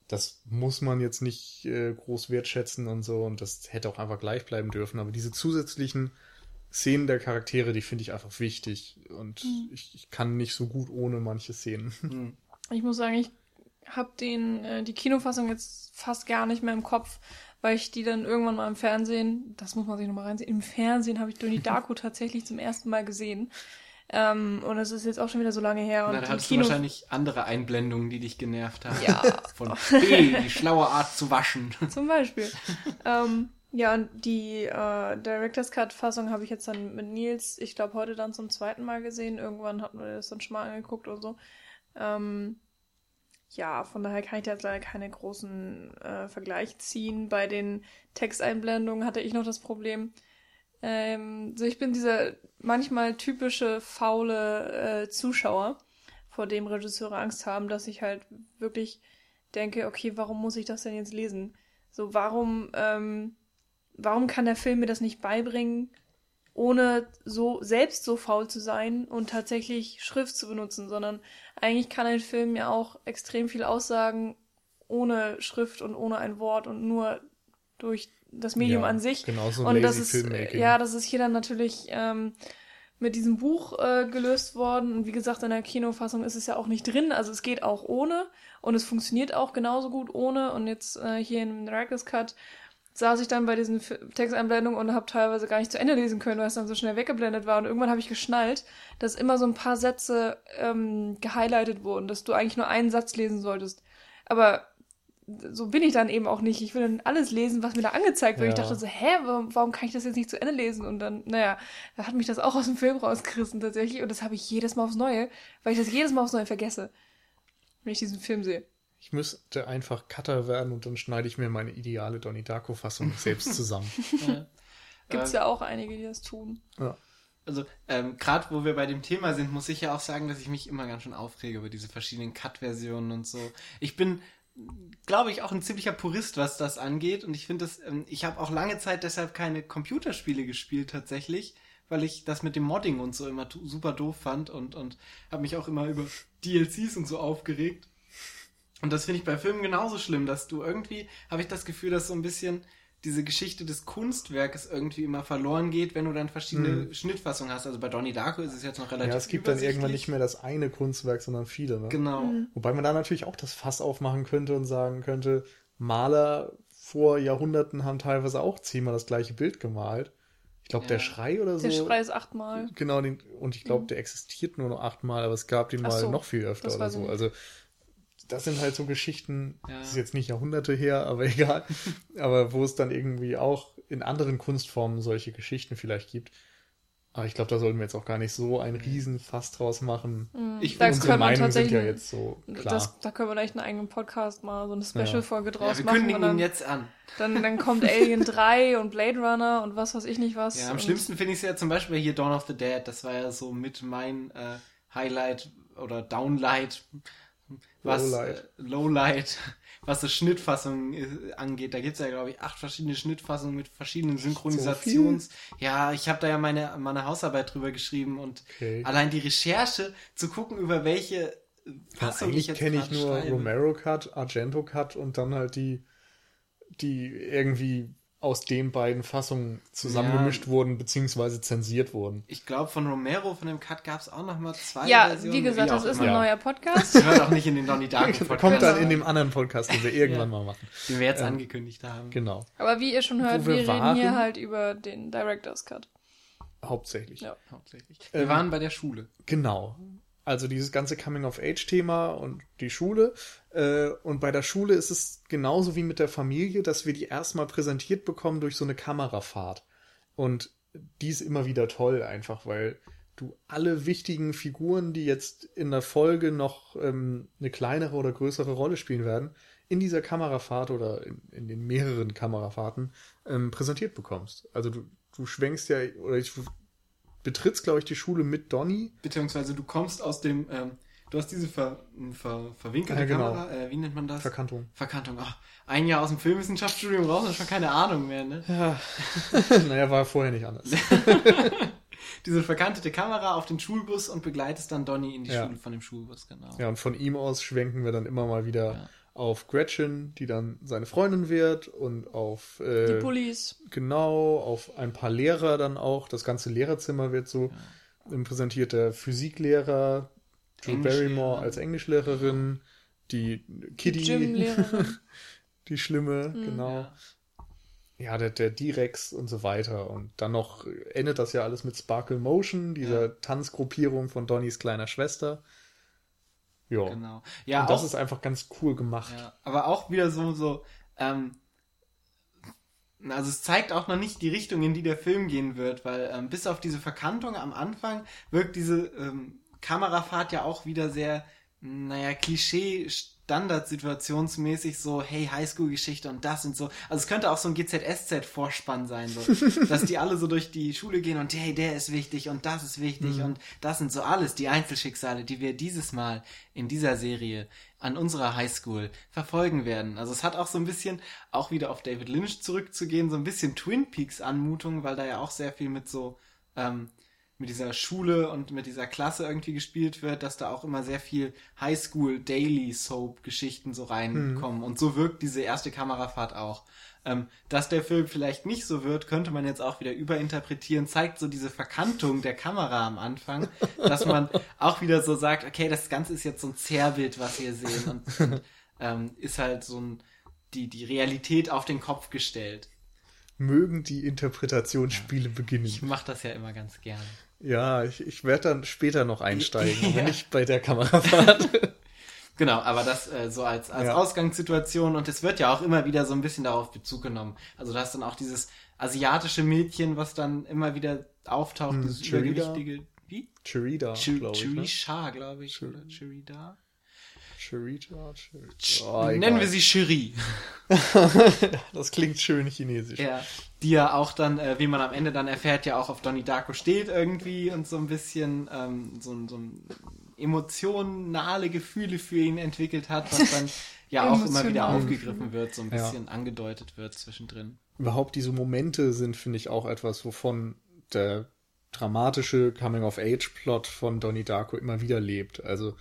Das muss man jetzt nicht äh, groß wertschätzen und so und das hätte auch einfach gleich bleiben dürfen. Aber diese zusätzlichen Szenen der Charaktere, die finde ich einfach wichtig und ich, ich kann nicht so gut ohne manche Szenen. Hm. Ich muss sagen, ich habe den äh, die Kinofassung jetzt fast gar nicht mehr im Kopf, weil ich die dann irgendwann mal im Fernsehen, das muss man sich nochmal reinsehen, im Fernsehen habe ich Donnie Darko tatsächlich zum ersten Mal gesehen. Ähm, und das ist jetzt auch schon wieder so lange her. Und Na, da hattest du Kino wahrscheinlich andere Einblendungen, die dich genervt haben. Ja. Von B, die schlaue Art zu waschen. zum Beispiel. ähm, ja, und die äh, Director's Cut-Fassung habe ich jetzt dann mit Nils, ich glaube, heute dann zum zweiten Mal gesehen. Irgendwann hatten wir das dann schon mal angeguckt oder so. Ähm, ja, von daher kann ich da jetzt leider keine großen äh, Vergleich ziehen. Bei den Texteinblendungen hatte ich noch das Problem. Ähm, so ich bin dieser manchmal typische faule äh, Zuschauer, vor dem Regisseure Angst haben, dass ich halt wirklich denke, okay, warum muss ich das denn jetzt lesen? So, warum, ähm, warum kann der Film mir das nicht beibringen, ohne so selbst so faul zu sein und tatsächlich Schrift zu benutzen, sondern eigentlich kann ein Film ja auch extrem viel aussagen ohne Schrift und ohne ein Wort und nur durch das Medium Ja, an sich. Genau so und das ist Filmmaking. ja, das ist hier dann natürlich ähm, mit diesem Buch äh, gelöst worden. Und wie gesagt, in der Kinofassung ist es ja auch nicht drin. Also es geht auch ohne und es funktioniert auch genauso gut ohne. Und jetzt äh, hier im Director's Cut saß ich dann bei diesen Texteinblendungen und habe teilweise gar nicht zu Ende lesen können, weil es dann so schnell weggeblendet war. Und irgendwann habe ich geschnallt, dass immer so ein paar Sätze ähm, gehighlightet wurden, dass du eigentlich nur einen Satz lesen solltest. Aber so bin ich dann eben auch nicht. Ich will dann alles lesen, was mir da angezeigt wird. Ich Ja. dachte so, hä, warum, warum kann ich das jetzt nicht zu Ende lesen? Und dann, naja, da hat mich das auch aus dem Film rausgerissen tatsächlich. Und das habe ich jedes Mal aufs Neue, weil ich das jedes Mal aufs Neue vergesse, wenn ich diesen Film sehe. Ich müsste einfach Cutter werden und dann schneide ich mir meine ideale Donnie Darko-Fassung selbst zusammen. Ja. Gibt's Ähm, ja auch einige, die das tun. Ja. Also, ähm, gerade wo wir bei dem Thema sind, muss ich ja auch sagen, dass ich mich immer ganz schön aufrege über diese verschiedenen Cut-Versionen und so. Ich bin, glaube ich, auch ein ziemlicher Purist, was das angeht. Und ich finde das, ähm, ich habe auch lange Zeit deshalb keine Computerspiele gespielt tatsächlich, weil ich das mit dem Modding und so immer super doof fand und, und habe mich auch immer über DLCs und so aufgeregt. Und das finde ich bei Filmen genauso schlimm, dass du irgendwie, habe ich das Gefühl, dass so ein bisschen diese Geschichte des Kunstwerkes irgendwie immer verloren geht, wenn du dann verschiedene Hm. Schnittfassungen hast. Also bei Donnie Darko ist es jetzt noch relativ Ja, es gibt dann irgendwann nicht mehr das eine Kunstwerk, sondern viele. Ne? Genau. Mhm. Wobei man da natürlich auch das Fass aufmachen könnte und sagen könnte, Maler vor Jahrhunderten haben teilweise auch zehnmal das gleiche Bild gemalt. Ich glaube, der Ja. Schrei oder so. Der Schrei ist achtmal. Genau, den, und ich glaube, der existiert nur noch achtmal, aber es gab den mal so, noch viel öfter oder so. nicht. Also das sind halt so Geschichten, Ja. das ist jetzt nicht Jahrhunderte her, aber egal. aber wo es dann irgendwie auch in anderen Kunstformen solche Geschichten vielleicht gibt. Aber ich glaube, da sollten wir jetzt auch gar nicht so einen Riesen-Fass draus machen. Ich da finde, Unsere wir Meinungen sind ja jetzt so klar. das, da können wir echt einen eigenen Podcast mal, so eine Special-Folge Ja, draus wir machen. Und kündigen dann, ihn jetzt an. dann, dann kommt Alien 3 und Blade Runner und was weiß ich nicht was. Ja, am schlimmsten finde ich es ja zum Beispiel hier Dawn of the Dead. Das war ja so mit mein äh, Highlight oder Downlight, was Lowlight. Äh, Lowlight, was so Schnittfassungen äh, angeht. Da gibt es ja, glaube ich, acht verschiedene Schnittfassungen mit verschiedenen Synchronisations. ja, ich habe da ja meine, meine Hausarbeit drüber geschrieben und Okay. allein die Recherche zu gucken, über welche Fassung ich Eigentlich jetzt kenne ich nur schreibe. Romero Cut, Argento Cut und dann halt die, die irgendwie aus den beiden Fassungen zusammengemischt wurden, beziehungsweise zensiert wurden. Ich glaube, von Romero, von dem Cut gab es auch noch mal zwei Ja, Versionen. wie gesagt, auch das ist ein Ja. neuer Podcast. Das hört auch nicht in den Donnie Darko Podcast, Kommt dann Genau. in dem anderen Podcast, den wir irgendwann mal machen. den wir jetzt Ähm, angekündigt haben. Genau. Aber wie ihr schon hört, Wo wir wir, reden hier waren- halt über den Director's Cut. Hauptsächlich. Ja. Hauptsächlich. Wir Ähm, waren bei der Schule. Genau. Also dieses ganze Coming-of-Age-Thema und die Schule. Äh, und bei der Schule ist es genauso wie mit der Familie, dass wir die erstmal präsentiert bekommen durch so eine Kamerafahrt. Und die ist immer wieder toll, einfach weil du alle wichtigen Figuren, die jetzt in der Folge noch ähm, eine kleinere oder größere Rolle spielen werden, in dieser Kamerafahrt oder in, in den mehreren Kamerafahrten ähm, präsentiert bekommst. Also du, du schwenkst ja, oder ich betrittst, glaube ich, die Schule mit Donny Beziehungsweise du kommst aus dem, ähm, du hast diese ver, ver, verwinkelte Ja, genau. Kamera, äh, wie nennt man das? Verkantung. Verkantung. Ach, ein Jahr aus dem Filmwissenschaftsstudium raus und schon keine Ahnung mehr, ne? Ja. naja, war vorher nicht anders. Diese verkantete Kamera auf den Schulbus und begleitest dann Donny in die Ja. Schule von dem Schulbus, genau. Ja, und von ihm aus schwenken wir dann immer mal wieder. Auf Gretchen, die dann seine Freundin wird und auf Die äh, Bullies. genau, auf ein paar Lehrer dann auch. Das ganze Lehrerzimmer wird so ähm, präsentiert. Der Physiklehrer, Drew. Barrymore als Englischlehrerin, die Kitty, Gymlehrerin. die Schlimme, genau. Ja. Ja, der, der D-Rex und so weiter. Und dann noch endet das ja alles mit Sparkle Motion, dieser Ja. Tanzgruppierung von Donnys kleiner Schwester. Ja. Genau. Ja, und das auch, ist einfach ganz cool gemacht. ja, aber auch wieder so, so, ähm, also es zeigt auch noch nicht die Richtung, in die der Film gehen wird, weil ähm, bis auf diese Verkantung am Anfang wirkt diese ähm, Kamerafahrt ja auch wieder sehr, naja, Klischee standardsituationsmäßig so, hey, Highschool-Geschichte und das und so. Also es könnte auch so ein GZSZ-Vorspann sein, so, dass die alle so durch die Schule gehen und hey, der ist wichtig und das ist wichtig und das sind so alles die Einzelschicksale, die wir dieses Mal in dieser Serie an unserer Highschool verfolgen werden. Also es hat auch so ein bisschen, auch wieder auf David Lynch zurückzugehen, so ein bisschen Twin Peaks Anmutung, weil da ja auch sehr viel mit so, ähm, mit dieser Schule und mit dieser Klasse irgendwie gespielt wird, dass da auch immer sehr viel Highschool Daily Soap Geschichten so reinkommen. Und so wirkt diese erste Kamerafahrt auch. Ähm, dass der Film vielleicht nicht so wird, könnte man jetzt auch wieder überinterpretieren, zeigt so diese Verkantung der Kamera am Anfang, dass man auch wieder so sagt, okay, das Ganze ist jetzt so ein Zerrbild, was wir sehen und, und ähm, ist halt so ein, die, die Realität auf den Kopf gestellt. Mögen die Interpretationsspiele Ich beginnen. mache das ja immer ganz gerne. Ja, ich, ich werde dann später noch einsteigen, Ja. nicht bei der Kamerafahrt. Genau, aber das äh, so als, als Ja. Ausgangssituation und es wird ja auch immer wieder so ein bisschen darauf Bezug genommen. Also da ist dann auch dieses asiatische Mädchen, was dann immer wieder auftaucht, Hm, dieses Cherida? übergewichtige, wie? Cherida, Ch glaube ich. Ne? Cherisha, glaube ich, Cher- oder Cherida? Ch- Oh. Nennen wir sie Cherie. Das klingt schön chinesisch. Ja, die ja auch dann, äh, wie man am Ende dann erfährt, ja auch auf Donnie Darko steht irgendwie und so ein bisschen ähm, so, ein- so ein emotionale Gefühle für ihn entwickelt hat, was dann ja auch immer wieder aufgegriffen wird, so ein Ja. bisschen angedeutet wird zwischendrin. Überhaupt diese Momente sind, finde ich, auch etwas, wovon der dramatische Coming-of-Age-Plot von Donnie Darko immer wieder lebt. Also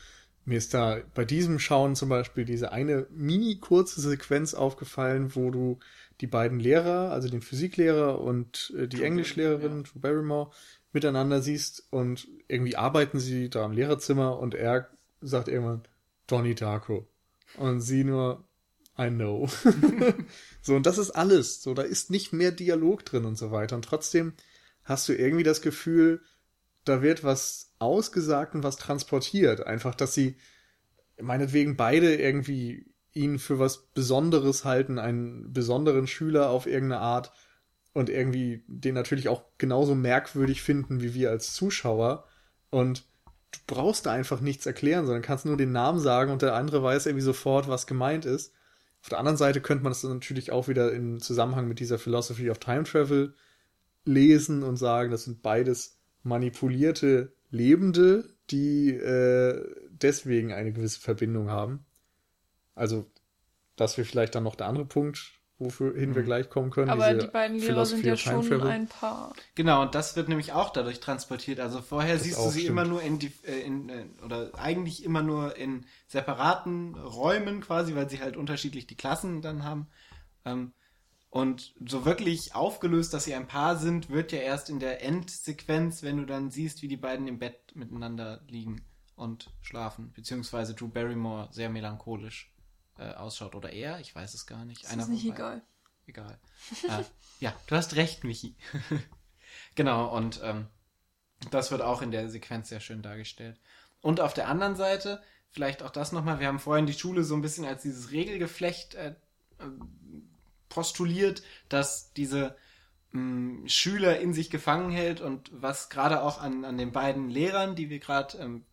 mir ist da bei diesem Schauen zum Beispiel diese eine mini kurze Sequenz aufgefallen, wo du die beiden Lehrer, also den Physiklehrer und äh, die Drew Englischlehrerin, Barrymore, Drew Barrymore, miteinander siehst und irgendwie arbeiten sie da im Lehrerzimmer und er sagt irgendwann Donnie Darko und sie nur I know. so, und das ist alles. So, da ist nicht mehr Dialog drin und so weiter. Und trotzdem hast du irgendwie das Gefühl, da wird was ausgesagt und was transportiert. Einfach, dass sie meinetwegen beide irgendwie ihn für was Besonderes halten, einen besonderen Schüler auf irgendeine Art. und irgendwie den natürlich auch genauso merkwürdig finden wie wir als Zuschauer. Und du brauchst da einfach nichts erklären, sondern kannst nur den Namen sagen und der andere weiß irgendwie sofort, was gemeint ist. Auf der anderen Seite könnte man dann natürlich auch wieder im Zusammenhang mit dieser Philosophy of Time Travel lesen und sagen, das sind beides manipulierte Lebende, die äh, deswegen eine gewisse Verbindung haben. Also, das wäre vielleicht dann noch der andere Punkt, wohin wir Mhm. gleich kommen können. Aber diese die beiden Lehrer sind ja schon Travel. ein Paar. Genau, und das wird nämlich auch dadurch transportiert. Also vorher Das siehst du sie stimmt. immer nur in, die, äh, in äh, oder eigentlich immer nur in separaten Räumen quasi, weil sie halt unterschiedlich die Klassen dann haben. Und so wirklich aufgelöst, dass sie ein Paar sind, wird ja erst in der Endsequenz, wenn du dann siehst, wie die beiden im Bett miteinander liegen und schlafen, beziehungsweise Drew Barrymore sehr melancholisch äh, ausschaut oder er, ich weiß es gar nicht. Das ist nicht egal. Egal. äh, ja, du hast recht, Michi. genau, und ähm, das wird auch in der Sequenz sehr schön dargestellt. Und auf der anderen Seite, vielleicht auch das nochmal, wir haben vorhin die Schule so ein bisschen als dieses Regelgeflecht äh, äh, postuliert, dass diese mh, Schüler in sich gefangen hält und was gerade auch an, an den beiden Lehrern, die wir gerade ähm,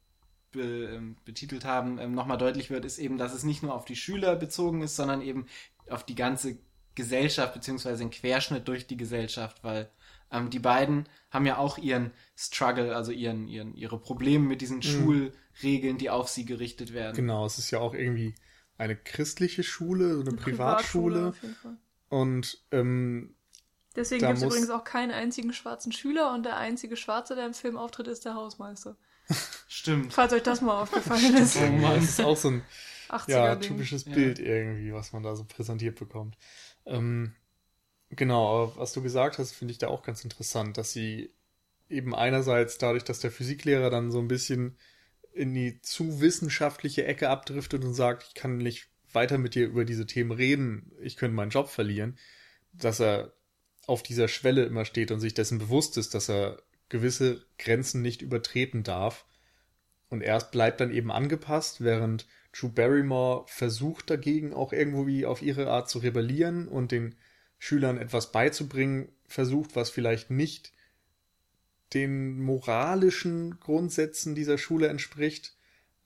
be, ähm, betitelt haben, ähm, nochmal deutlich wird, ist eben, dass es nicht nur auf die Schüler bezogen ist, sondern eben auf die ganze Gesellschaft, beziehungsweise den Querschnitt durch die Gesellschaft, weil ähm, die beiden haben ja auch ihren Struggle, also ihren, ihren, ihre Probleme mit diesen Schulregeln, die auf sie gerichtet werden. Genau, es ist ja auch irgendwie eine christliche Schule, so eine Privatschule. Fall. Und ähm, Deswegen gibt es muss- übrigens auch keinen einzigen schwarzen Schüler und der einzige Schwarze, der im Film auftritt, ist der Hausmeister. Stimmt. Falls euch das mal aufgefallen ist. Oh Mann. das ist auch so ein 80er ja, typisches Ja. Bild irgendwie, was man da so präsentiert bekommt. Ähm, genau, aber was du gesagt hast, finde ich da auch ganz interessant, dass sie eben einerseits dadurch, dass der Physiklehrer dann so ein bisschen in die zu wissenschaftliche Ecke abdriftet und sagt, ich kann nicht weiter mit dir über diese Themen reden, ich könnte meinen Job verlieren, dass er auf dieser Schwelle immer steht und sich dessen bewusst ist, dass er gewisse Grenzen nicht übertreten darf. Und erst bleibt dann eben angepasst, während Drew Barrymore versucht dagegen auch irgendwo wie auf ihre Art zu rebellieren und den Schülern etwas beizubringen, versucht, was vielleicht nicht den moralischen Grundsätzen dieser Schule entspricht.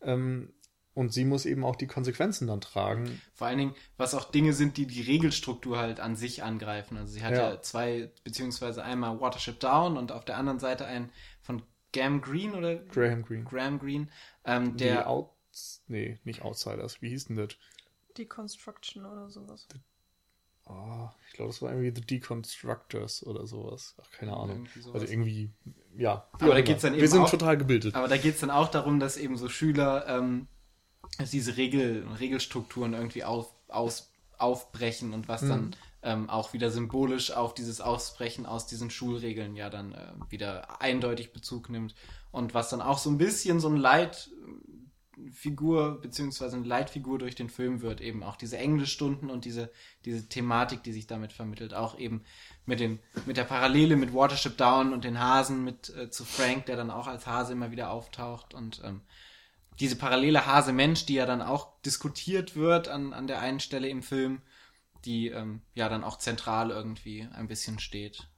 Ähm, und sie muss eben auch die Konsequenzen dann tragen. Vor allen Dingen, was auch Dinge sind, die die Regelstruktur halt an sich angreifen. Also sie hat ja, Ja. zwei, beziehungsweise einmal Watership Down und auf der anderen Seite einen von Gam Green oder Graham Greene. Graham Green, ähm, Die der Outs nee, nicht Outsiders. Wie hieß denn das? Deconstruction oder sowas. Oh, ich glaube, das war irgendwie The Deconstructors oder sowas. Ach, keine Ahnung. Irgendwie sowas. Also irgendwie, ja. Aber da geht's dann Wir eben sind auch- total gebildet. Aber da geht es dann auch darum, dass eben so Schüler ähm, dass diese Regel, Regelstrukturen irgendwie auf, aus, aufbrechen und was dann ähm, auch wieder symbolisch auf dieses Ausbrechen aus diesen Schulregeln ja dann äh, wieder eindeutig Bezug nimmt. Und was dann auch so ein bisschen so ein Leitfigur, beziehungsweise eine Leitfigur durch den Film wird, eben auch diese Englischstunden und diese, diese Thematik, die sich damit vermittelt, auch eben mit den, mit der Parallele mit Watership Down und den Hasen mit äh, zu Frank, der dann auch als Hase immer wieder auftaucht und ähm, diese parallele Hase-Mensch, die ja dann auch diskutiert wird an, an der einen Stelle im Film, die ähm, ja dann auch zentral irgendwie ein bisschen steht.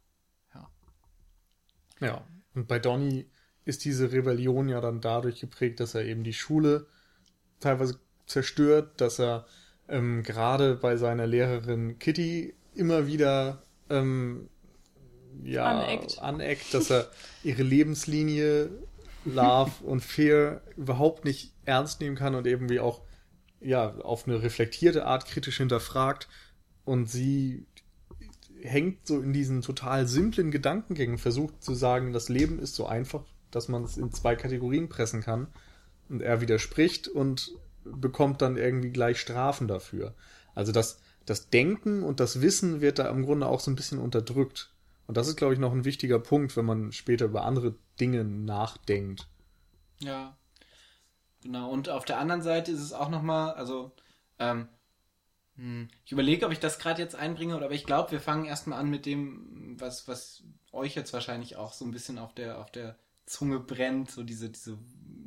Ja. Und bei Donny ist diese Rebellion ja dann dadurch geprägt, dass er eben die Schule teilweise zerstört, dass er ähm, gerade bei seiner Lehrerin Kitty immer wieder ähm, ja, Aneckt. aneckt, dass er ihre Lebenslinie Love und Fear überhaupt nicht ernst nehmen kann und eben wie auch ja auf eine reflektierte Art kritisch hinterfragt und sie hängt so in diesen total simplen Gedankengängen, versucht zu sagen, das Leben ist so einfach, dass man es in zwei Kategorien pressen kann. Und er widerspricht und bekommt dann irgendwie gleich Strafen dafür. Also das, das Denken und das Wissen wird da im Grunde auch so ein bisschen unterdrückt. Und das ist, glaube ich, noch ein wichtiger Punkt, wenn man später über andere Dinge nachdenkt. Ja. Genau. Und auf der anderen Seite ist es auch nochmal, also, ähm, hm, ich überlege, ob ich das gerade jetzt einbringe oder aber ich glaube, wir fangen erstmal an mit dem, was, was euch jetzt wahrscheinlich auch so ein bisschen auf der, auf der Zunge brennt, so diese, diese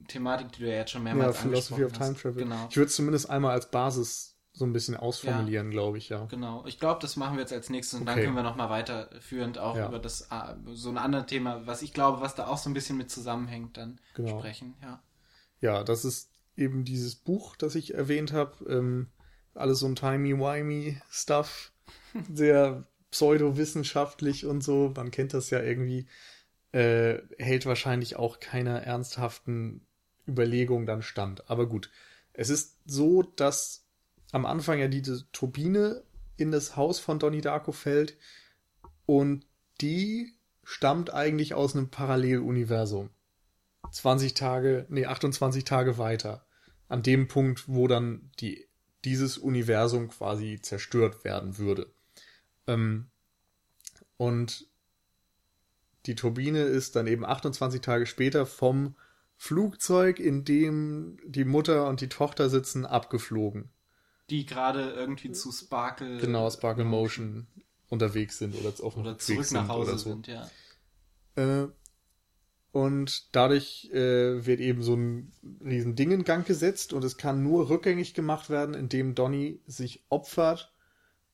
Thematik, die du ja jetzt schon Ja, mehrmals Philosophy of angesprochen Time hast. Travel. Genau. Ich würde es zumindest einmal als Basis so ein bisschen ausformulieren, glaube ich, ja. Genau. Ich glaube, das machen wir jetzt als nächstes und dann Okay. können wir nochmal weiterführend auch Ja. über das ah, so ein anderes Thema, was ich glaube, was da auch so ein bisschen mit zusammenhängt, dann Genau. sprechen. Ja. Ja, das ist eben dieses Buch, das ich erwähnt habe. Ähm, alles so ein timey-wimey-Stuff. Sehr pseudowissenschaftlich und so. Man kennt das ja irgendwie. Äh, hält wahrscheinlich auch keiner ernsthaften Überlegung dann stand. Aber gut. Es ist so, dass am Anfang ja diese Turbine in das Haus von Donnie Darko fällt und die stammt eigentlich aus einem Paralleluniversum. 20 Tage, nee, 28 Tage weiter. An dem Punkt, wo dann die, dieses Universum quasi zerstört werden würde. Ähm, und die Turbine ist dann eben 28 Tage später vom Flugzeug, in dem die Mutter und die Tochter sitzen, abgeflogen. Die gerade irgendwie zu Sparkle Genau, Sparkle Motion unterwegs sind oder auf dem oder Weg zurück sind nach Hause oder so. sind, ja. Äh, und dadurch äh, wird eben so ein riesen Ding in Gang gesetzt und es kann nur rückgängig gemacht werden, indem Donny sich opfert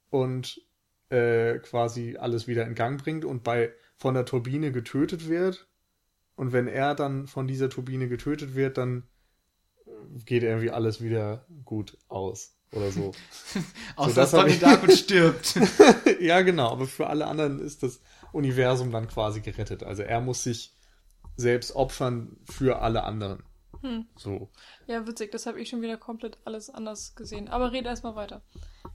und äh, quasi alles wieder in Gang bringt und bei von der Turbine getötet wird. Und wenn er dann von dieser Turbine getötet wird, dann geht irgendwie alles wieder gut aus oder so. Außer das dass Donnie ich- Darko stirbt. ja, genau, aber für alle anderen ist das Universum dann quasi gerettet. Also er muss sich selbst opfern für alle anderen. Hm. So. Ja, witzig, das habe ich schon wieder komplett alles anders gesehen. Aber red erstmal weiter.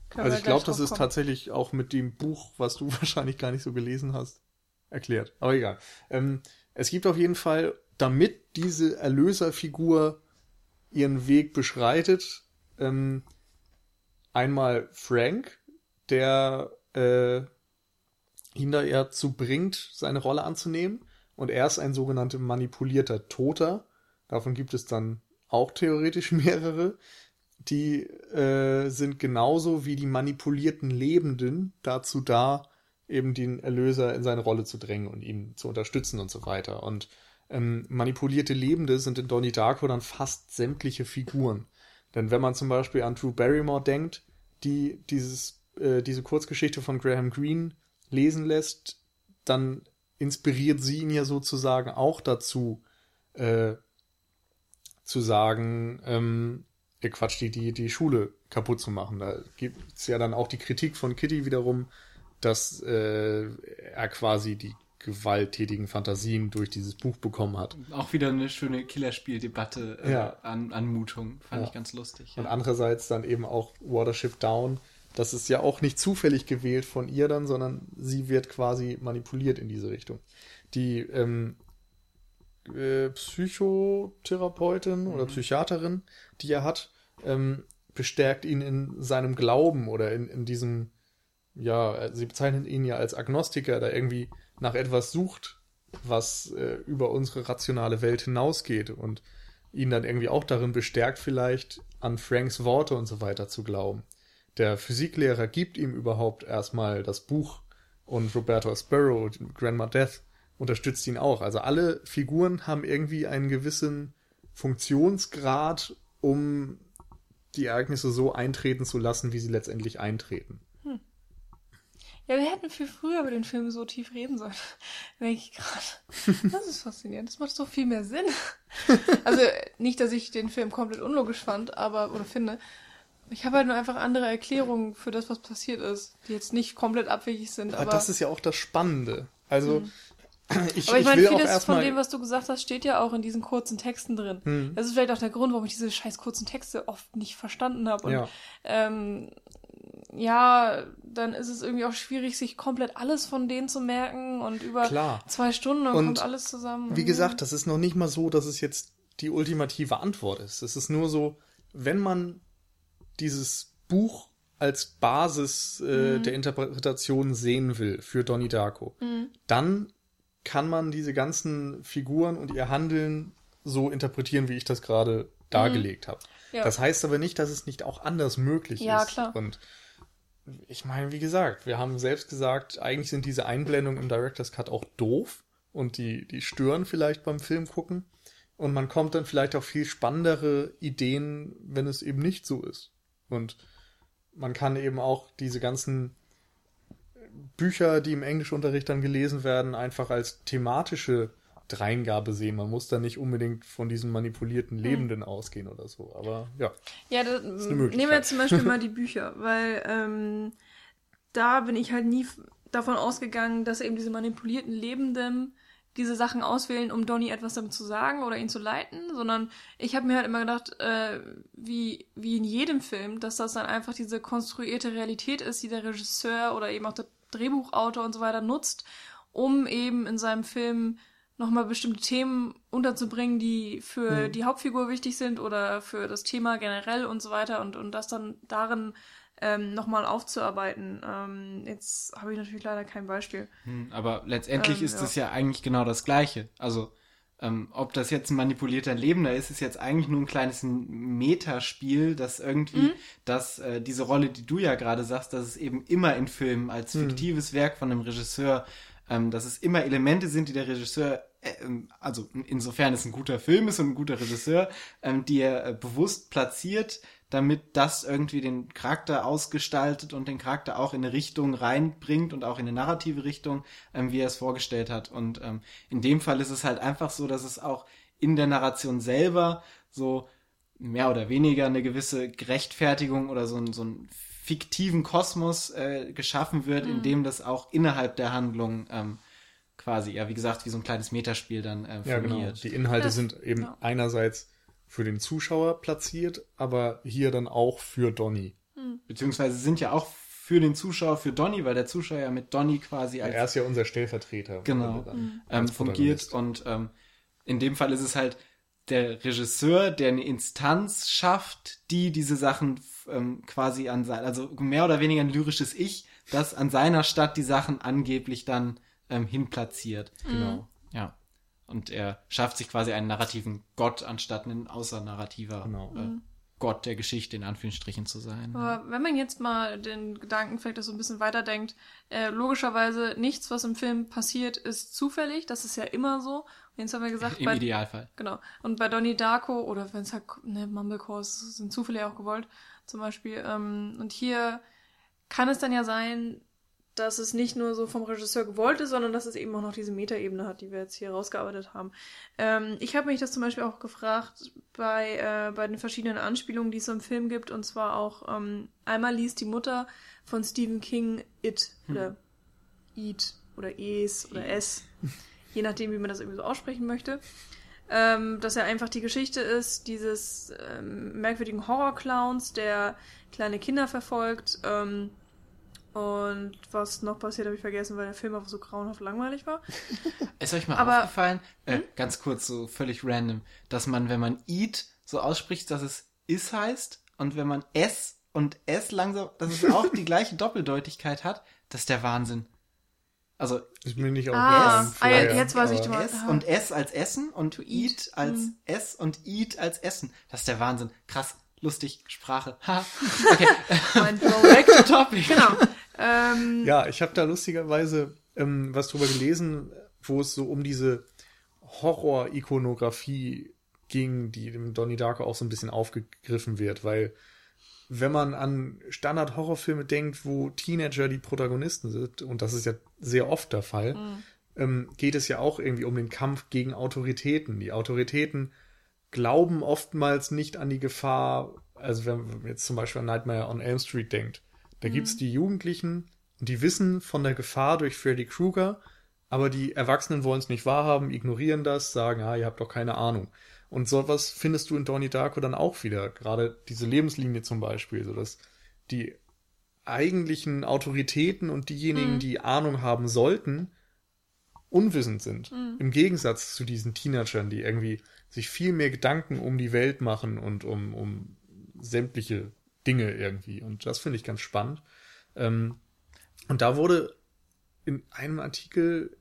Können Also ich glaube, das ist kommen. tatsächlich auch mit dem Buch, was du wahrscheinlich gar nicht so gelesen hast, erklärt. Aber egal. Ähm, es gibt auf jeden Fall, damit diese Erlöserfigur ihren Weg beschreitet, ähm, einmal Frank, der äh, ihn da eher zu bringt, seine Rolle anzunehmen. Und er ist ein sogenannter manipulierter Toter. Davon gibt es dann auch theoretisch mehrere. Die äh, sind genauso wie die manipulierten Lebenden dazu da, eben den Erlöser in seine Rolle zu drängen und ihn zu unterstützen und so weiter. Und ähm, manipulierte Lebende sind in Donnie Darko dann fast sämtliche Figuren. Denn wenn man zum Beispiel an Drew Barrymore denkt, die dieses, äh, diese Kurzgeschichte von Graham Greene lesen lässt, dann inspiriert sie ihn ja sozusagen auch dazu, äh, zu sagen, ähm, ihr Quatsch, die, die, die Schule kaputt zu machen. Da gibt es ja dann auch die Kritik von Kitty wiederum, dass äh, er quasi die gewalttätigen Fantasien durch dieses Buch bekommen hat. Auch wieder eine schöne Killerspieldebatte äh, Ja. an Anmutung. Fand Ja. ich ganz lustig. Und Ja. andererseits dann eben auch Watership Down. Das ist ja auch nicht zufällig gewählt von ihr dann, sondern sie wird quasi manipuliert in diese Richtung. Die ähm, äh, Psychotherapeutin oder Psychiaterin, die er hat, ähm, bestärkt ihn in seinem Glauben oder in, in diesem, ja, sie bezeichnet ihn ja als Agnostiker, der irgendwie nach etwas sucht, was äh, über unsere rationale Welt hinausgeht und ihn dann irgendwie auch darin bestärkt, vielleicht an Franks Worte und so weiter zu glauben. Der Physiklehrer gibt ihm überhaupt erstmal das Buch und Roberto Sparrow, Grandma Death, unterstützt ihn auch. Also alle Figuren haben irgendwie einen gewissen Funktionsgrad, um die Ereignisse so eintreten zu lassen, wie sie letztendlich eintreten. Ja, wir hätten viel früher über den Film so tief reden sollen. Denke ich gerade. Das ist faszinierend. Das macht so viel mehr Sinn. Also nicht, dass ich den Film komplett unlogisch fand, aber oder finde. Ich habe halt nur einfach andere Erklärungen für das, was passiert ist, die jetzt nicht komplett abwegig sind. Aber Aber, das ist ja auch das Spannende. Also, ich, aber ich ich meine, vieles von dem, was du gesagt hast, steht ja auch in diesen kurzen Texten drin. Hm. Das ist vielleicht auch der Grund, warum ich diese scheiß kurzen Texte oft nicht verstanden habe. Und Ja. ähm, ja, dann ist es irgendwie auch schwierig, sich komplett alles von denen zu merken und über Klar. zwei Stunden dann Und kommt alles zusammen. Wie gesagt, das ist noch nicht mal so, dass es jetzt die ultimative Antwort ist. Es ist nur so, wenn man dieses Buch als Basis äh, der Interpretation sehen will für Donnie Darko, dann kann man diese ganzen Figuren und ihr Handeln so interpretieren, wie ich das gerade dargelegt habe. Ja. Das heißt aber nicht, dass es nicht auch anders möglich Ja, ist. klar. Und ich meine, wie gesagt, wir haben selbst gesagt, eigentlich sind diese Einblendungen im Director's Cut auch doof und die, die stören vielleicht beim Film gucken. Und man kommt dann vielleicht auf viel spannendere Ideen, wenn es eben nicht so ist. Und man kann eben auch diese ganzen Bücher, die im Englischunterricht dann gelesen werden, einfach als thematische Dreingabe sehen. Man muss da nicht unbedingt von diesen manipulierten Lebenden ausgehen oder so. Aber ja. Ja, da, eine nehmen wir zum Beispiel mal die Bücher, weil ähm, da bin ich halt nie davon ausgegangen, dass eben diese manipulierten Lebenden diese Sachen auswählen, um Donny etwas damit zu sagen oder ihn zu leiten, sondern ich habe mir halt immer gedacht, äh, wie, wie in jedem Film, dass das dann einfach diese konstruierte Realität ist, die der Regisseur oder eben auch der Drehbuchautor und so weiter nutzt, um eben in seinem Film nochmal bestimmte Themen unterzubringen, die für Mhm. die Hauptfigur wichtig sind oder für das Thema generell und so weiter und, und das dann darin ähm, nochmal aufzuarbeiten. Ähm, jetzt habe ich natürlich leider kein Beispiel. Hm, Aber letztendlich Ähm, ist ja. das ja eigentlich genau das Gleiche. Also, ähm, ob das jetzt ein manipulierter Lebender ist, ist jetzt eigentlich nur ein kleines Metaspiel, das irgendwie, Mhm. dass äh, diese Rolle, die du ja gerade sagst, dass es eben immer in Filmen als Mhm. fiktives Werk von einem Regisseur, ähm, dass es immer Elemente sind, die der Regisseur, äh, ähm, also in- insofern es ein guter Film ist und ein guter Regisseur, ähm, die er äh, bewusst platziert, damit das irgendwie den Charakter ausgestaltet und den Charakter auch in eine Richtung reinbringt und auch in eine narrative Richtung, ähm, wie er es vorgestellt hat. Und ähm, in dem Fall ist es halt einfach so, dass es auch in der Narration selber so mehr oder weniger eine gewisse Gerechtfertigung oder so, ein, so einen fiktiven Kosmos äh, geschaffen wird, in dem das auch innerhalb der Handlung ähm, quasi, ja, wie gesagt, wie so ein kleines Metaspiel dann äh, Ja, genau. fungiert. Die Inhalte Das- sind eben ja. einerseits für den Zuschauer platziert, aber hier dann auch für Donny. Beziehungsweise sind ja auch für den Zuschauer, für Donny, weil der Zuschauer ja mit Donny quasi als Er ist ja unser Stellvertreter. Genau. Dann ähm, als fungiert und ähm, in dem Fall ist es halt der Regisseur, der eine Instanz schafft, die diese Sachen ähm, quasi an sein, also mehr oder weniger ein lyrisches Ich, das an seiner Stadt die Sachen angeblich dann ähm, hinplatziert. Genau. Ja. Und er schafft sich quasi einen narrativen Gott, anstatt ein außernarrativer Genau. äh, Gott der Geschichte in Anführungsstrichen zu sein. Aber wenn man jetzt mal den Gedanken vielleicht so ein bisschen weiterdenkt, äh, logischerweise nichts, was im Film passiert, ist zufällig. Das ist ja immer so. Und jetzt haben wir gesagt, Im bei, Idealfall. Genau. Und bei Donnie Darko oder wenn es halt, ne, Mumblecores sind Zufälle ja auch gewollt, zum Beispiel. Ähm, und hier kann es dann ja sein, dass es nicht nur so vom Regisseur gewollt ist, sondern dass es eben auch noch diese Metaebene hat, die wir jetzt hier rausgearbeitet haben. Ähm, ich habe mich das zum Beispiel auch gefragt bei, äh, bei den verschiedenen Anspielungen, die es im Film gibt. Und zwar auch ähm, einmal liest die Mutter von Stephen King It oder Eat oder Es oder Es, je nachdem, wie man das irgendwie so aussprechen möchte ähm, dass er einfach die Geschichte ist dieses ähm, merkwürdigen Horrorclowns, der kleine Kinder verfolgt. Ähm, und was noch passiert, habe ich vergessen, weil der Film einfach so grauenhaft langweilig war. Ist euch mal Aber- aufgefallen, äh, ganz kurz, so völlig random, dass man, wenn man eat, so ausspricht, dass es is heißt und wenn man s und s langsam, dass es auch die gleiche Doppeldeutigkeit hat, das ist der Wahnsinn. Also Ist mir nicht Ah, aufgefallen ah, ja, vorher, jetzt weiß ich, du S Aha. und S als Essen und To eat, eat. als Mhm. S und eat als Essen. Das ist der Wahnsinn. Krass, lustig, Sprache. Ha. Okay, back to topic. genau. Ähm, Ja, ich habe da lustigerweise ähm, was drüber gelesen, wo es so um diese Horror-Ikonografie ging, die dem Donnie Darko auch so ein bisschen aufgegriffen wird, weil wenn man an Standard-Horrorfilme denkt, wo Teenager die Protagonisten sind, und das ist ja sehr oft der Fall, ähm, geht es ja auch irgendwie um den Kampf gegen Autoritäten. Die Autoritäten glauben oftmals nicht an die Gefahr, also wenn man jetzt zum Beispiel an Nightmare on Elm Street denkt, da gibt's die Jugendlichen die wissen von der Gefahr durch Freddy Krueger, aber die Erwachsenen wollen es nicht wahrhaben, ignorieren das, sagen, ah, ihr habt doch keine Ahnung. Und sowas findest du in Donnie Darko dann auch wieder, gerade diese Lebenslinie zum Beispiel, so dass die eigentlichen Autoritäten und diejenigen, die Ahnung haben sollten, unwissend sind. Im Gegensatz zu diesen Teenagern, die irgendwie sich viel mehr Gedanken um die Welt machen und um, um sämtliche Dinge irgendwie. Und das finde ich ganz spannend. Ähm, und da wurde in einem Artikel,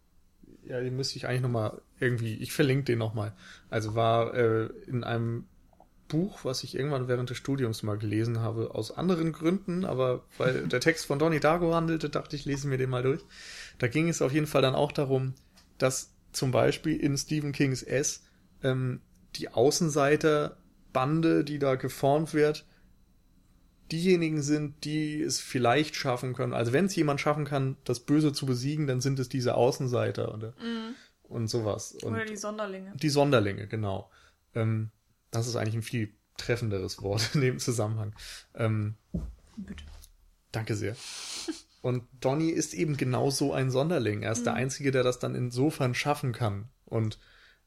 ja, den müsste ich eigentlich nochmal irgendwie, ich verlinke den nochmal. Also war äh, in einem Buch, was ich irgendwann während des Studiums mal gelesen habe, aus anderen Gründen, aber weil der Text von Donnie Darko handelte, dachte ich, lese mir den mal durch. Da ging es auf jeden Fall dann auch darum, dass zum Beispiel in Stephen Kings S ähm, die Außenseiterbande, die da geformt wird, diejenigen sind, die es vielleicht schaffen können. Also wenn es jemand schaffen kann, das Böse zu besiegen, dann sind es diese Außenseiter oder, und sowas. Und Oder die Sonderlinge. die Sonderlinge, genau. Ähm, das ist eigentlich ein viel treffenderes Wort in dem Zusammenhang. Ähm, Bitte. danke sehr. Und Donny ist eben genau so ein Sonderling. Er ist der Einzige, der das dann insofern schaffen kann. Und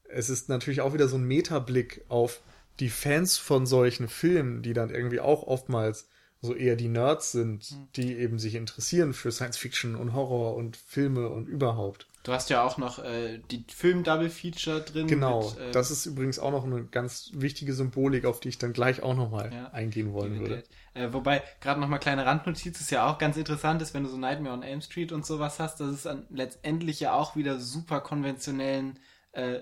es ist natürlich auch wieder so ein Metablick auf die Fans von solchen Filmen, die dann irgendwie auch oftmals so eher die Nerds sind, die eben sich interessieren für Science Fiction und Horror und Filme und überhaupt. Du hast ja auch noch äh, die Film-Double-Feature drin. Genau, mit, äh, das ist übrigens auch noch eine ganz wichtige Symbolik, auf die ich dann gleich auch nochmal Ja. eingehen wollen würde. Äh, wobei, gerade nochmal kleine Randnotiz, ist ja auch ganz interessant ist, wenn du so Nightmare on Elm Street und sowas hast, dass es dann letztendlich ja auch wieder super konventionellen, äh,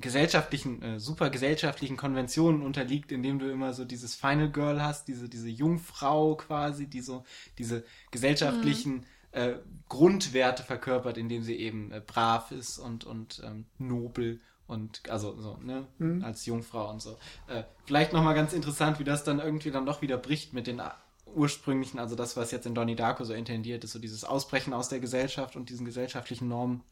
gesellschaftlichen, äh, super gesellschaftlichen Konventionen unterliegt, indem du immer so dieses Final Girl hast, diese, diese Jungfrau quasi, die so diese gesellschaftlichen äh, Grundwerte verkörpert, indem sie eben äh, brav ist und, und ähm, nobel und also so, ne, als Jungfrau und so. Äh, vielleicht nochmal ganz interessant, wie das dann irgendwie dann doch wieder bricht mit den a- ursprünglichen, also das, was jetzt in Donnie Darko so intendiert ist, so dieses Ausbrechen aus der Gesellschaft und diesen gesellschaftlichen Normen,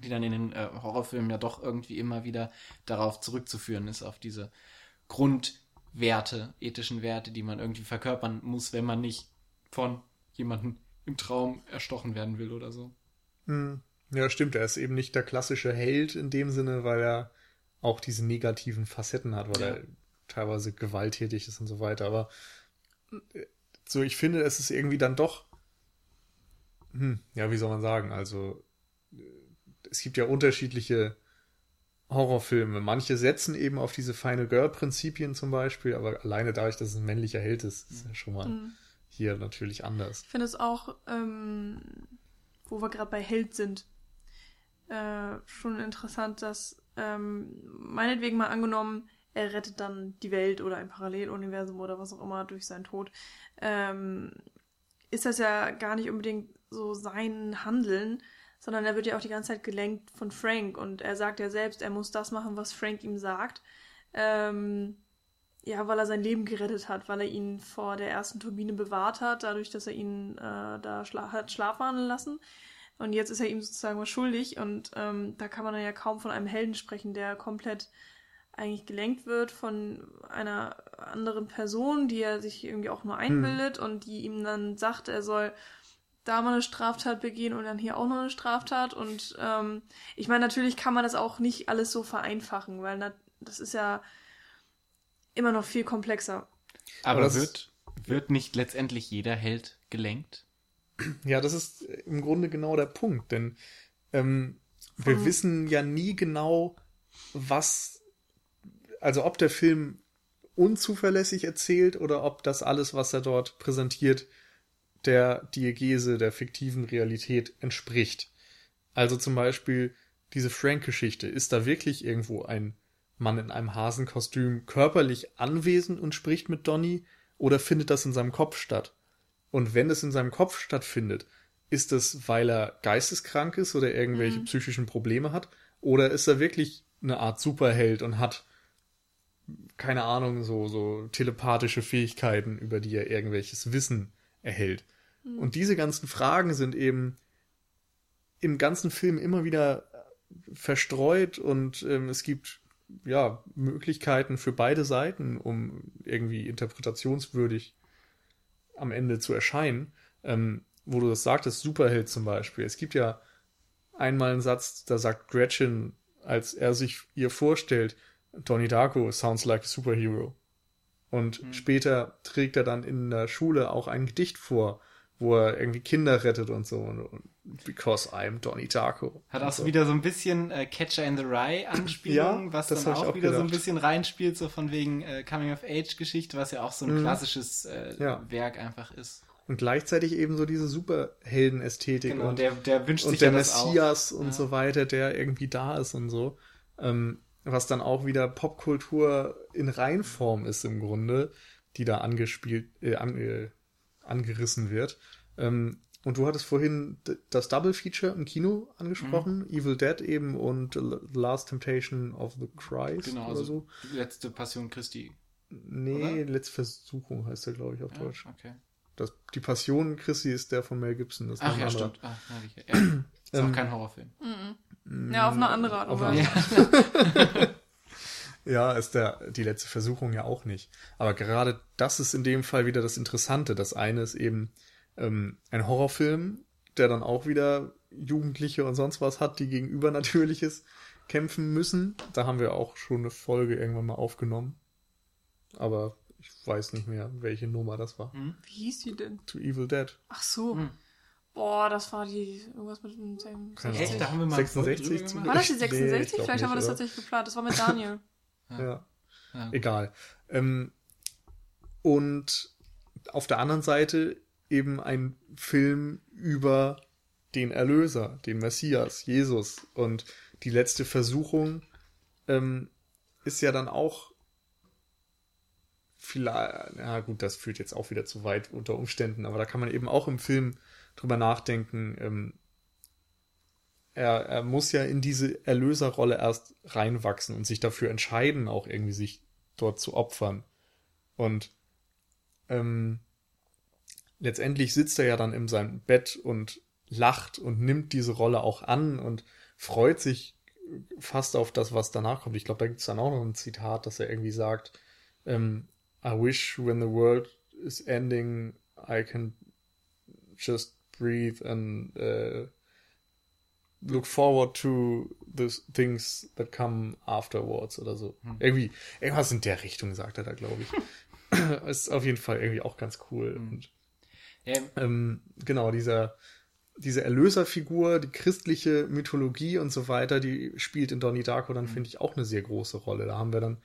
die dann in den äh, Horrorfilmen ja doch irgendwie immer wieder darauf zurückzuführen ist, auf diese Grundwerte, ethischen Werte, die man irgendwie verkörpern muss, wenn man nicht von jemandem im Traum erstochen werden will oder so. Hm. Ja, stimmt. Er ist eben nicht der klassische Held in dem Sinne, weil er auch diese negativen Facetten hat, weil Ja. er teilweise gewalttätig ist und so weiter. Aber äh, so, ich finde, es ist irgendwie dann doch, hm, ja, wie soll man sagen? Also, es gibt ja unterschiedliche Horrorfilme. Manche setzen eben auf diese Final Girl-Prinzipien zum Beispiel, aber alleine dadurch, dass es ein männlicher Held ist, ist ja schon mal Mhm. hier natürlich anders. Ich finde es auch, ähm, wo wir gerade bei Held sind, äh, schon interessant, dass ähm, meinetwegen mal angenommen, er rettet dann die Welt oder ein Paralleluniversum oder was auch immer durch seinen Tod, ähm, ist das ja gar nicht unbedingt so sein Handeln, sondern er wird ja auch die ganze Zeit gelenkt von Frank und er sagt ja selbst, er muss das machen, was Frank ihm sagt. Ähm, ja, weil er sein Leben gerettet hat, weil er ihn vor der ersten Turbine bewahrt hat, dadurch, dass er ihn äh, da schla hat schlafwandeln lassen. Und jetzt ist er ihm sozusagen was schuldig und ähm, da kann man dann ja kaum von einem Helden sprechen, der komplett eigentlich gelenkt wird von einer anderen Person, die er sich irgendwie auch nur einbildet und die ihm dann sagt, er soll da mal eine Straftat begehen und dann hier auch noch eine Straftat. Und ähm, ich meine, natürlich kann man das auch nicht alles so vereinfachen, weil na, das ist ja immer noch viel komplexer. Aber, Aber das wird, wird nicht letztendlich jeder Held gelenkt? Ja, das ist im Grunde genau der Punkt, denn ähm, wir Von- wissen ja nie genau, was, also ob der Film unzuverlässig erzählt oder ob das alles, was er dort präsentiert, der Diegese der fiktiven Realität entspricht. Also zum Beispiel diese Frank-Geschichte. Ist da wirklich irgendwo ein Mann in einem Hasenkostüm körperlich anwesend und spricht mit Donny oder findet das in seinem Kopf statt? Und wenn es in seinem Kopf stattfindet, ist es, weil er geisteskrank ist oder irgendwelche psychischen Probleme hat? Oder ist er wirklich eine Art Superheld und hat, keine Ahnung, so, so telepathische Fähigkeiten, über die er irgendwelches Wissen erhält? Und diese ganzen Fragen sind eben im ganzen Film immer wieder verstreut und ähm, es gibt ja Möglichkeiten für beide Seiten, um irgendwie interpretationswürdig am Ende zu erscheinen. Ähm, wo du das sagtest, Superheld zum Beispiel. Es gibt ja einmal einen Satz, da sagt Gretchen, als er sich ihr vorstellt, Donnie Darko sounds like a superhero. Und später trägt er dann in der Schule auch ein Gedicht vor, wo er irgendwie Kinder rettet und so. Und, und because I'm Donnie Darko. Hat und auch so wieder so ein bisschen äh, Catcher in the Rye Anspielung, Ja, was das dann auch, auch wieder so ein gedacht. bisschen reinspielt, so von wegen äh, Coming of Age Geschichte, was ja auch so ein Mhm. klassisches äh, Ja. Werk einfach ist. Und gleichzeitig eben so diese Superhelden-Ästhetik Genau, und, der, der wünscht sich und der ja das auch. Messias und Ja. so weiter, der irgendwie da ist und so. Ähm, was dann auch wieder Popkultur in Reinform ist im Grunde, die da angespielt, äh, an, äh, angerissen wird. Ähm, und du hattest vorhin das Double Feature im Kino angesprochen, Mhm. Evil Dead eben und The Last Temptation of the Christ Genau, oder also so. letzte Passion Christi. Nee, letzte Versuchung heißt er, glaube ich, auf Ja, Deutsch. okay. Das, die Passion Christi ist der von Mel Gibson. Das ist Ach ja, anderer. stimmt. Ach, ja, ich- ja. Ist auch Ähm, kein Horrorfilm. Ja, auf eine andere Art und Weise. Ja, ist der, die letzte Versuchung ja auch nicht. Aber gerade das ist in dem Fall wieder das Interessante. Das eine ist eben ähm, ein Horrorfilm, der dann auch wieder Jugendliche und sonst was hat, die gegen Übernatürliches kämpfen müssen. Da haben wir auch schon eine Folge irgendwann mal aufgenommen. Aber ich weiß nicht mehr, welche Nummer das war. Wie hieß die denn? To Evil Dead. Ach so. Hm. Boah, das war die irgendwas mit dem Echt? 60. Da haben wir mal eine Folge 66 drüber zum gemacht? War das die Nee, ich 66? glaub Vielleicht haben wir das oder? tatsächlich geplant. Das war mit Daniel. Ja. Ja. Egal. Ähm, und auf der anderen Seite eben ein Film über den Erlöser, den Messias, Jesus. Und die letzte Versuchung ähm, ist ja dann auch vielleicht, ja gut, das führt jetzt auch wieder zu weit unter Umständen, aber da kann man eben auch im Film drüber nachdenken. Ähm, er, er muss ja in diese Erlöserrolle erst reinwachsen und sich dafür entscheiden, auch irgendwie sich dort zu opfern. Und ähm, letztendlich sitzt er ja dann in seinem Bett und lacht und nimmt diese Rolle auch an und freut sich fast auf das, was danach kommt. Ich glaube, da gibt es dann auch noch ein Zitat, dass er irgendwie sagt, ähm, I wish when the world is ending, I can just breathe and uh, look forward to the things that come afterwards oder so. Irgendwie, irgendwas in der Richtung sagt er da, glaube ich. ist auf jeden Fall irgendwie auch ganz cool. Und Ja, ähm, genau, dieser, diese Erlöserfigur, die christliche Mythologie und so weiter, die spielt in Donnie Darko dann, finde ich, auch eine sehr große Rolle. Da haben wir dann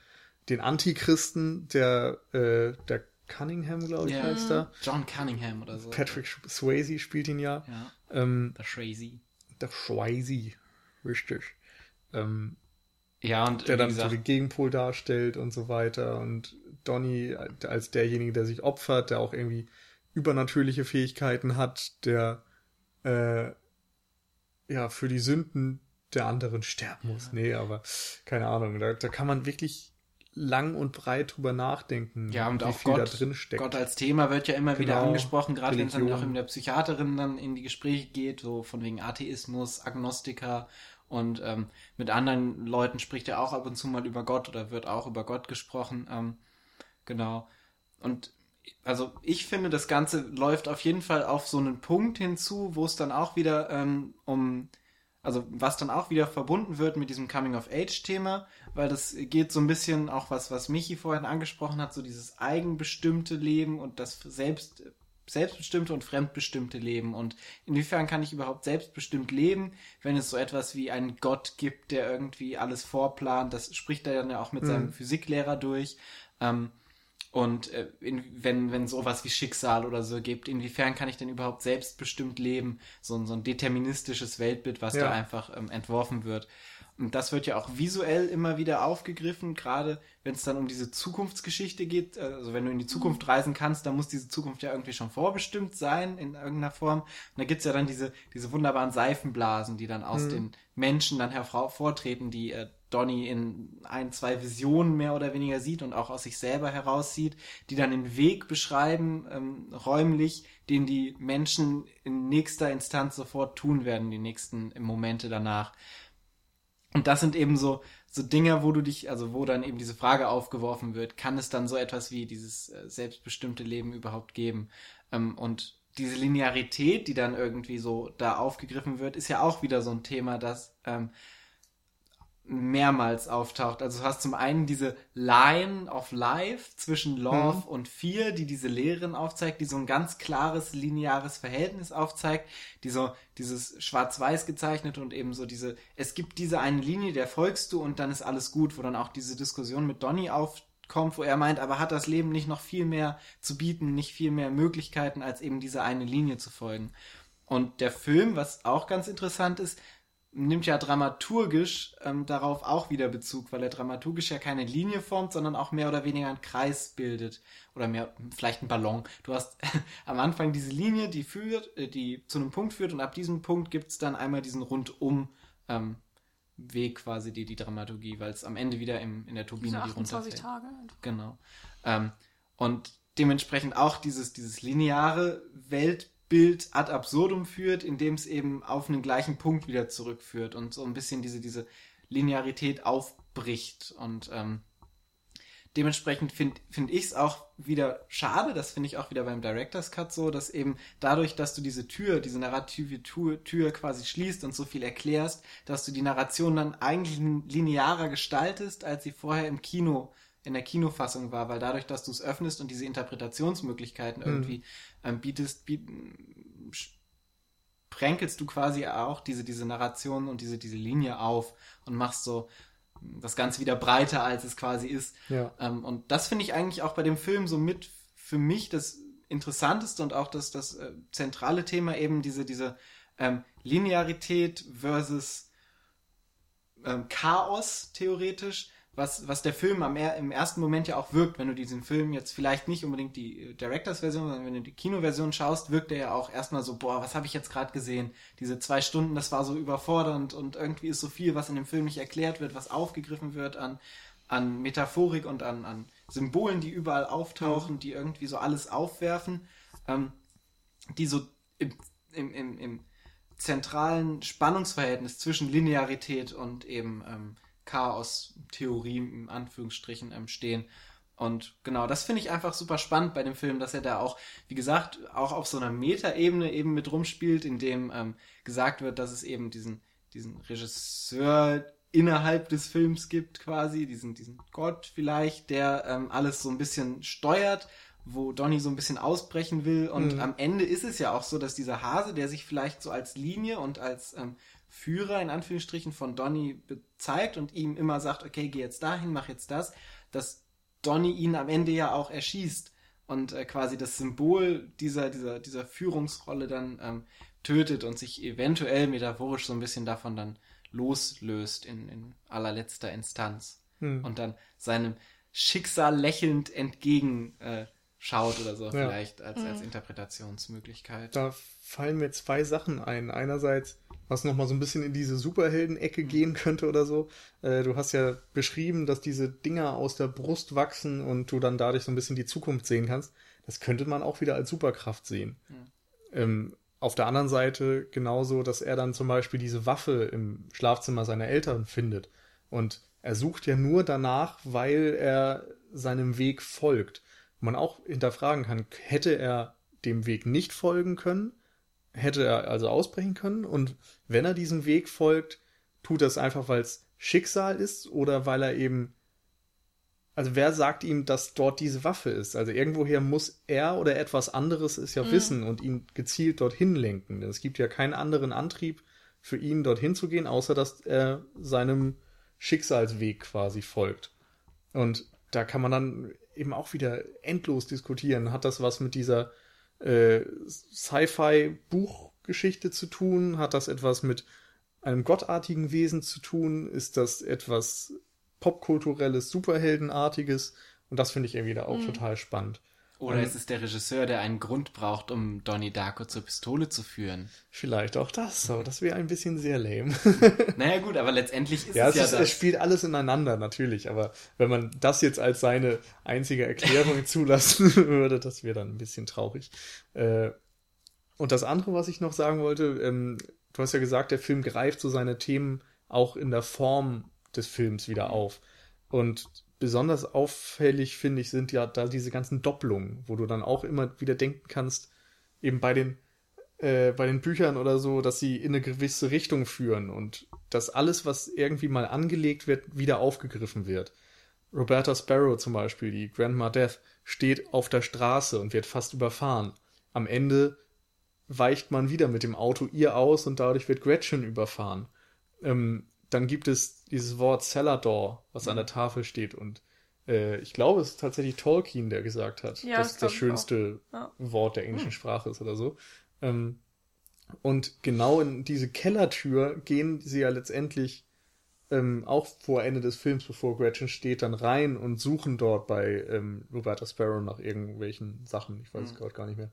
den Antichristen, der, äh, der Cunningham, glaube ich, Ja. heißt er. John Cunningham oder so. Patrick Swayze spielt ihn ja. Ja, Ähm, der Schwazy. der Swayze, richtig. Ähm, Ja, und der dann so gesagt, den Gegenpol darstellt und so weiter. Und Donny als derjenige, der sich opfert, der auch irgendwie übernatürliche Fähigkeiten hat, der äh, ja für die Sünden der anderen sterben muss. Nee, aber keine Ahnung. Da, da kann man wirklich lang und breit drüber nachdenken, Ja, und wie auch viel Gott, da drin steckt. Gott als Thema wird ja immer wieder Genau, angesprochen, gerade wenn es dann auch in der Psychiaterin dann in die Gespräche geht, so von wegen Atheismus, Agnostiker und ähm, mit anderen Leuten spricht er auch ab und zu mal über Gott oder wird auch über Gott gesprochen. Ähm, genau. Und also ich finde, das Ganze läuft auf jeden Fall auf so einen Punkt hinzu, wo es dann auch wieder ähm, um also was dann auch wieder verbunden wird mit diesem Coming-of-Age-Thema, weil das geht so ein bisschen auch was, was Michi vorhin angesprochen hat, so dieses eigenbestimmte Leben und das selbst, selbstbestimmte und fremdbestimmte Leben. Und inwiefern kann ich überhaupt selbstbestimmt leben, wenn es so etwas wie einen Gott gibt, der irgendwie alles vorplant? Das spricht er dann ja auch mit seinem Physiklehrer durch. Ähm, und äh, in, wenn, wenn sowas wie Schicksal oder so gibt, inwiefern kann ich denn überhaupt selbstbestimmt leben? So, ein- so ein deterministisches Weltbild, was Ja. da einfach ähm, entworfen wird. Und das wird ja auch visuell immer wieder aufgegriffen, gerade wenn es dann um diese Zukunftsgeschichte geht. Also wenn du in die Zukunft reisen kannst, dann muss diese Zukunft ja irgendwie schon vorbestimmt sein in irgendeiner Form. Und da gibt's ja dann diese, diese wunderbaren Seifenblasen, die dann aus den Menschen dann hervortreten, die äh, Donny in ein, zwei Visionen mehr oder weniger sieht und auch aus sich selber heraussieht, die dann den Weg beschreiben, ähm, räumlich, den die Menschen in nächster Instanz sofort tun werden, die nächsten Momente danach. Und das sind eben so, so Dinge, wo du dich, also wo dann eben diese Frage aufgeworfen wird, kann es dann so etwas wie dieses äh, selbstbestimmte Leben überhaupt geben? Ähm, und diese Linearität, die dann irgendwie so da aufgegriffen wird, ist ja auch wieder so ein Thema, das ähm, mehrmals auftaucht. Also du hast zum einen diese Line of Life zwischen Love und Fear, die diese Lehrerin aufzeigt, die so ein ganz klares lineares Verhältnis aufzeigt, die so dieses schwarz-weiß gezeichnet und eben so diese, es gibt diese eine Linie, der folgst du und dann ist alles gut, wo dann auch diese Diskussion mit Donny aufkommt, wo er meint, aber hat das Leben nicht noch viel mehr zu bieten, nicht viel mehr Möglichkeiten, als eben diese eine Linie zu folgen. Und der Film, was auch ganz interessant ist, nimmt ja dramaturgisch ähm, darauf auch wieder Bezug, weil er dramaturgisch ja keine Linie formt, sondern auch mehr oder weniger einen Kreis bildet oder mehr vielleicht einen Ballon. Du hast am Anfang diese Linie, die führt, äh, die zu einem Punkt führt und ab diesem Punkt gibt's dann einmal diesen rundum ähm, Weg quasi die die Dramaturgie, weil es am Ende wieder im, in der Turbine die 28 runterfällt. Tage. Genau. Ähm, und dementsprechend auch dieses, dieses lineare Weltbild ad absurdum führt, indem es eben auf einen gleichen Punkt wieder zurückführt und so ein bisschen diese, diese Linearität aufbricht. Und ähm, dementsprechend finde find ich es auch wieder schade, das finde ich auch wieder beim Director's Cut so, dass eben dadurch, dass du diese Tür, diese narrative Tür, Tür quasi schließt und so viel erklärst, dass du die Narration dann eigentlich linearer gestaltest, als sie vorher im Kino in der Kinofassung war, weil dadurch, dass du es öffnest und diese Interpretationsmöglichkeiten mhm. irgendwie ähm, bietest, biet, sprenkelst du quasi auch diese, diese Narration und diese, diese Linie auf und machst so das Ganze wieder breiter, als es quasi ist. Ja. Ähm, und das finde ich eigentlich auch bei dem Film so mit für mich das Interessanteste und auch das, das äh, zentrale Thema eben diese, diese ähm, Linearität versus ähm, Chaos theoretisch was, was der Film am, im ersten Moment ja auch wirkt, wenn du diesen Film jetzt vielleicht nicht unbedingt die äh, Directors-Version, sondern wenn du die Kinoversion schaust, wirkt er ja auch erstmal so, boah, was habe ich jetzt gerade gesehen? Diese zwei Stunden, das war so überfordernd und irgendwie ist so viel, was in dem Film nicht erklärt wird, was aufgegriffen wird an, an Metaphorik und an, an Symbolen, die überall auftauchen, die irgendwie so alles aufwerfen, ähm, die so im, im, im, im zentralen Spannungsverhältnis zwischen Linearität und eben ähm, Chaos-Theorie in Anführungsstrichen ähm, stehen. Und genau, das finde ich einfach super spannend bei dem Film, dass er da auch, wie gesagt, auch auf so einer Metaebene eben mit rumspielt, in dem ähm, gesagt wird, dass es eben diesen, diesen Regisseur innerhalb des Films gibt, quasi, diesen, diesen Gott vielleicht, der ähm, alles so ein bisschen steuert, wo Donny so ein bisschen ausbrechen will. Und mhm. am Ende ist es ja auch so, dass dieser Hase, der sich vielleicht so als Linie und als ähm, Führer in Anführungsstrichen von Donny zeigt und ihm immer sagt, okay, geh jetzt dahin, mach jetzt das, dass Donny ihn am Ende ja auch erschießt und äh, quasi das Symbol dieser, dieser, dieser Führungsrolle dann ähm, tötet und sich eventuell metaphorisch so ein bisschen davon dann loslöst in, in allerletzter Instanz hm. und dann seinem Schicksal lächelnd entgegen äh, schaut oder so, ja. vielleicht als, als mhm. Interpretationsmöglichkeit. Da fallen mir zwei Sachen ein. Einerseits, was nochmal so ein bisschen in diese Superhelden-Ecke mhm. gehen könnte oder so. Äh, du hast ja beschrieben, dass diese Dinger aus der Brust wachsen und du dann dadurch so ein bisschen die Zukunft sehen kannst. Das könnte man auch wieder als Superkraft sehen. Mhm. Ähm, auf der anderen Seite genauso, dass er dann zum Beispiel diese Waffe im Schlafzimmer seiner Eltern findet. Und er sucht ja nur danach, weil er seinem Weg folgt man auch hinterfragen kann, hätte er dem Weg nicht folgen können, hätte er also ausbrechen können und wenn er diesem Weg folgt, tut er es einfach, weil es Schicksal ist oder weil er eben also wer sagt ihm, dass dort diese Waffe ist? Also irgendwoher muss er oder etwas anderes es ja mhm. wissen und ihn gezielt dorthin lenken. Es gibt ja keinen anderen Antrieb für ihn dorthin zu gehen, außer dass er seinem Schicksalsweg quasi folgt. Und da kann man dann eben auch wieder endlos diskutieren. Hat das was mit dieser äh, Sci-Fi-Buchgeschichte zu tun? Hat das etwas mit einem gottartigen Wesen zu tun? Ist das etwas popkulturelles, superheldenartiges? Und das finde ich irgendwie da auch mhm. total spannend. Oder ist es der Regisseur, der einen Grund braucht, um Donnie Darko zur Pistole zu führen? Vielleicht auch das, so. Das wäre ein bisschen sehr lame. naja, gut, aber letztendlich ist ja, es, es ja ist, das. Es spielt alles ineinander, natürlich. Aber wenn man das jetzt als seine einzige Erklärung zulassen würde, das wäre dann ein bisschen traurig. Äh, und das andere, was ich noch sagen wollte, ähm, du hast ja gesagt, der Film greift so seine Themen auch in der Form des Films wieder auf. Und besonders auffällig, finde ich, sind ja da diese ganzen Doppelungen, wo du dann auch immer wieder denken kannst, eben bei den, äh, bei den Büchern oder so, dass sie in eine gewisse Richtung führen und dass alles, was irgendwie mal angelegt wird, wieder aufgegriffen wird. Roberta Sparrow zum Beispiel, die Grandma Death, steht auf der Straße und wird fast überfahren. Am Ende weicht man wieder mit dem Auto ihr aus und dadurch wird Gretchen überfahren. Ähm, dann gibt es dieses Wort Cellador, was mhm. an der Tafel steht. Und äh, ich glaube, es ist tatsächlich Tolkien, der gesagt hat, ja, dass das, das schönste ja. Wort der englischen mhm. Sprache ist oder so. Ähm, und genau in diese Kellertür gehen sie ja letztendlich ähm, auch vor Ende des Films, bevor Gretchen steht, dann rein und suchen dort bei ähm, Roberta Sparrow nach irgendwelchen Sachen. Ich weiß es mhm. gerade gar nicht mehr.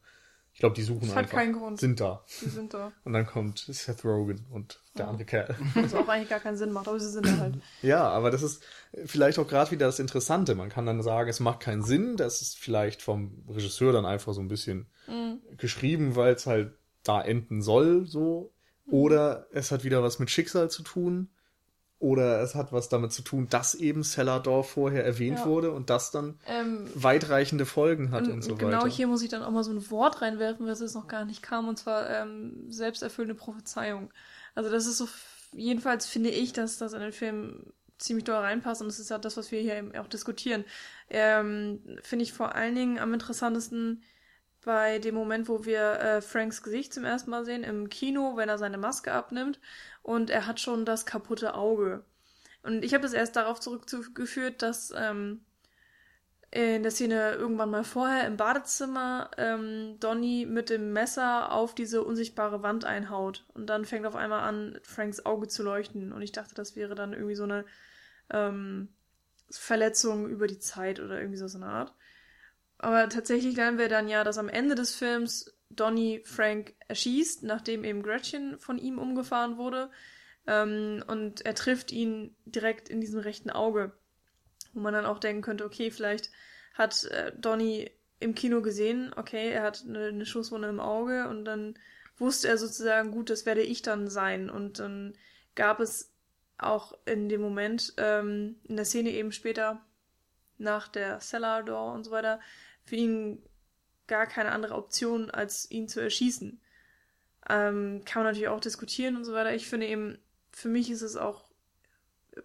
Ich glaube, die suchen Das hat einfach. keinen Grund. Sind da. Die sind da. Und dann kommt Seth Rogen und der Ja. andere Kerl. Was auch eigentlich gar keinen Sinn macht, aber sie sind da halt. Ja, aber das ist vielleicht auch gerade wieder das Interessante. Man kann dann sagen, es macht keinen Sinn. Das ist vielleicht vom Regisseur dann einfach so ein bisschen Mhm. geschrieben, weil es halt da enden soll, so. Oder es hat wieder was mit Schicksal zu tun. Oder es hat was damit zu tun, dass eben Cellador vorher erwähnt Ja. wurde und das dann Ähm, weitreichende Folgen hat und, und so genau weiter. hier muss ich dann auch mal so ein Wort reinwerfen, was jetzt noch gar nicht kam, und zwar ähm, selbsterfüllende Prophezeiung. Also das ist so, jedenfalls finde ich, dass das in den Film ziemlich doll reinpasst und das ist ja das, was wir hier eben auch diskutieren. Ähm, finde ich vor allen Dingen am interessantesten bei dem Moment, wo wir äh, Franks Gesicht zum ersten Mal sehen im Kino, wenn er seine Maske abnimmt und er hat schon das kaputte Auge. Und ich habe das erst darauf zurückgeführt, dass ähm, in der Szene irgendwann mal vorher im Badezimmer ähm, Donny mit dem Messer auf diese unsichtbare Wand einhaut. Und dann fängt auf einmal an, Franks Auge zu leuchten. Und ich dachte, das wäre dann irgendwie so eine ähm, Verletzung über die Zeit oder irgendwie so so eine Art. Aber tatsächlich lernen wir dann ja, dass am Ende des Films Donny Frank erschießt, nachdem eben Gretchen von ihm umgefahren wurde. Ähm, und er trifft ihn direkt in diesem rechten Auge. Wo man dann auch denken könnte, okay, vielleicht hat äh, Donny im Kino gesehen, okay, er hat eine, eine Schusswunde im Auge und dann wusste er sozusagen, gut, das werde ich dann sein. Und dann gab es auch in dem Moment, ähm, in der Szene eben später, nach der Cellar Door und so weiter, für ihn gar keine andere Option, als ihn zu erschießen. Ähm, kann man natürlich auch diskutieren und so weiter. Ich finde eben, für mich ist es auch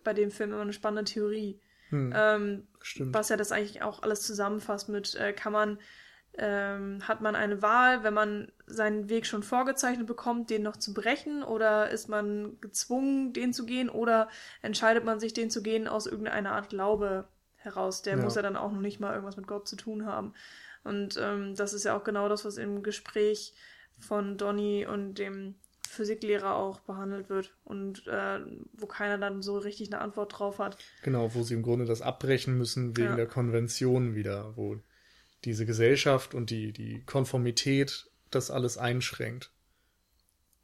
bei dem Film immer eine spannende Theorie. Hm, Ähm, stimmt. was ja das eigentlich auch alles zusammenfasst mit, äh, kann man, ähm, hat man eine Wahl, wenn man seinen Weg schon vorgezeichnet bekommt, den noch zu brechen, oder ist man gezwungen, den zu gehen, oder entscheidet man sich, den zu gehen aus irgendeiner Art Glaube heraus? Der Ja. muss ja dann auch noch nicht mal irgendwas mit Gott zu tun haben. Und ähm, das ist ja auch genau das, was im Gespräch von Donny und dem Physiklehrer auch behandelt wird und äh, wo keiner dann so richtig eine Antwort drauf hat. Genau, wo sie im Grunde das abbrechen müssen wegen Ja. der Konvention wieder, wo diese Gesellschaft und die, die Konformität das alles einschränkt.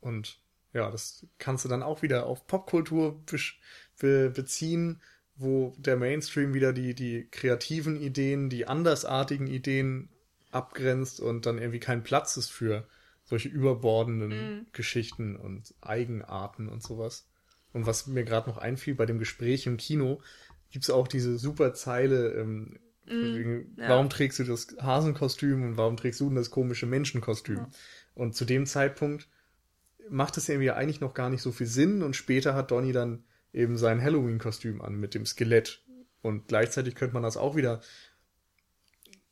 Und ja, das kannst du dann auch wieder auf Popkultur be beziehen, wo der Mainstream wieder die, die kreativen Ideen, die andersartigen Ideen abgrenzt und dann irgendwie kein Platz ist für solche überbordenden Mhm. Geschichten und Eigenarten und sowas. Und was mir gerade noch einfiel bei dem Gespräch im Kino, gibt's auch diese super Zeile, ähm, von wegen, ja. warum trägst du das Hasenkostüm und warum trägst du denn das komische Menschenkostüm? Ja. Und zu dem Zeitpunkt macht es irgendwie eigentlich noch gar nicht so viel Sinn und später hat Donny dann eben sein Halloween-Kostüm an mit dem Skelett. Und gleichzeitig könnte man das auch wieder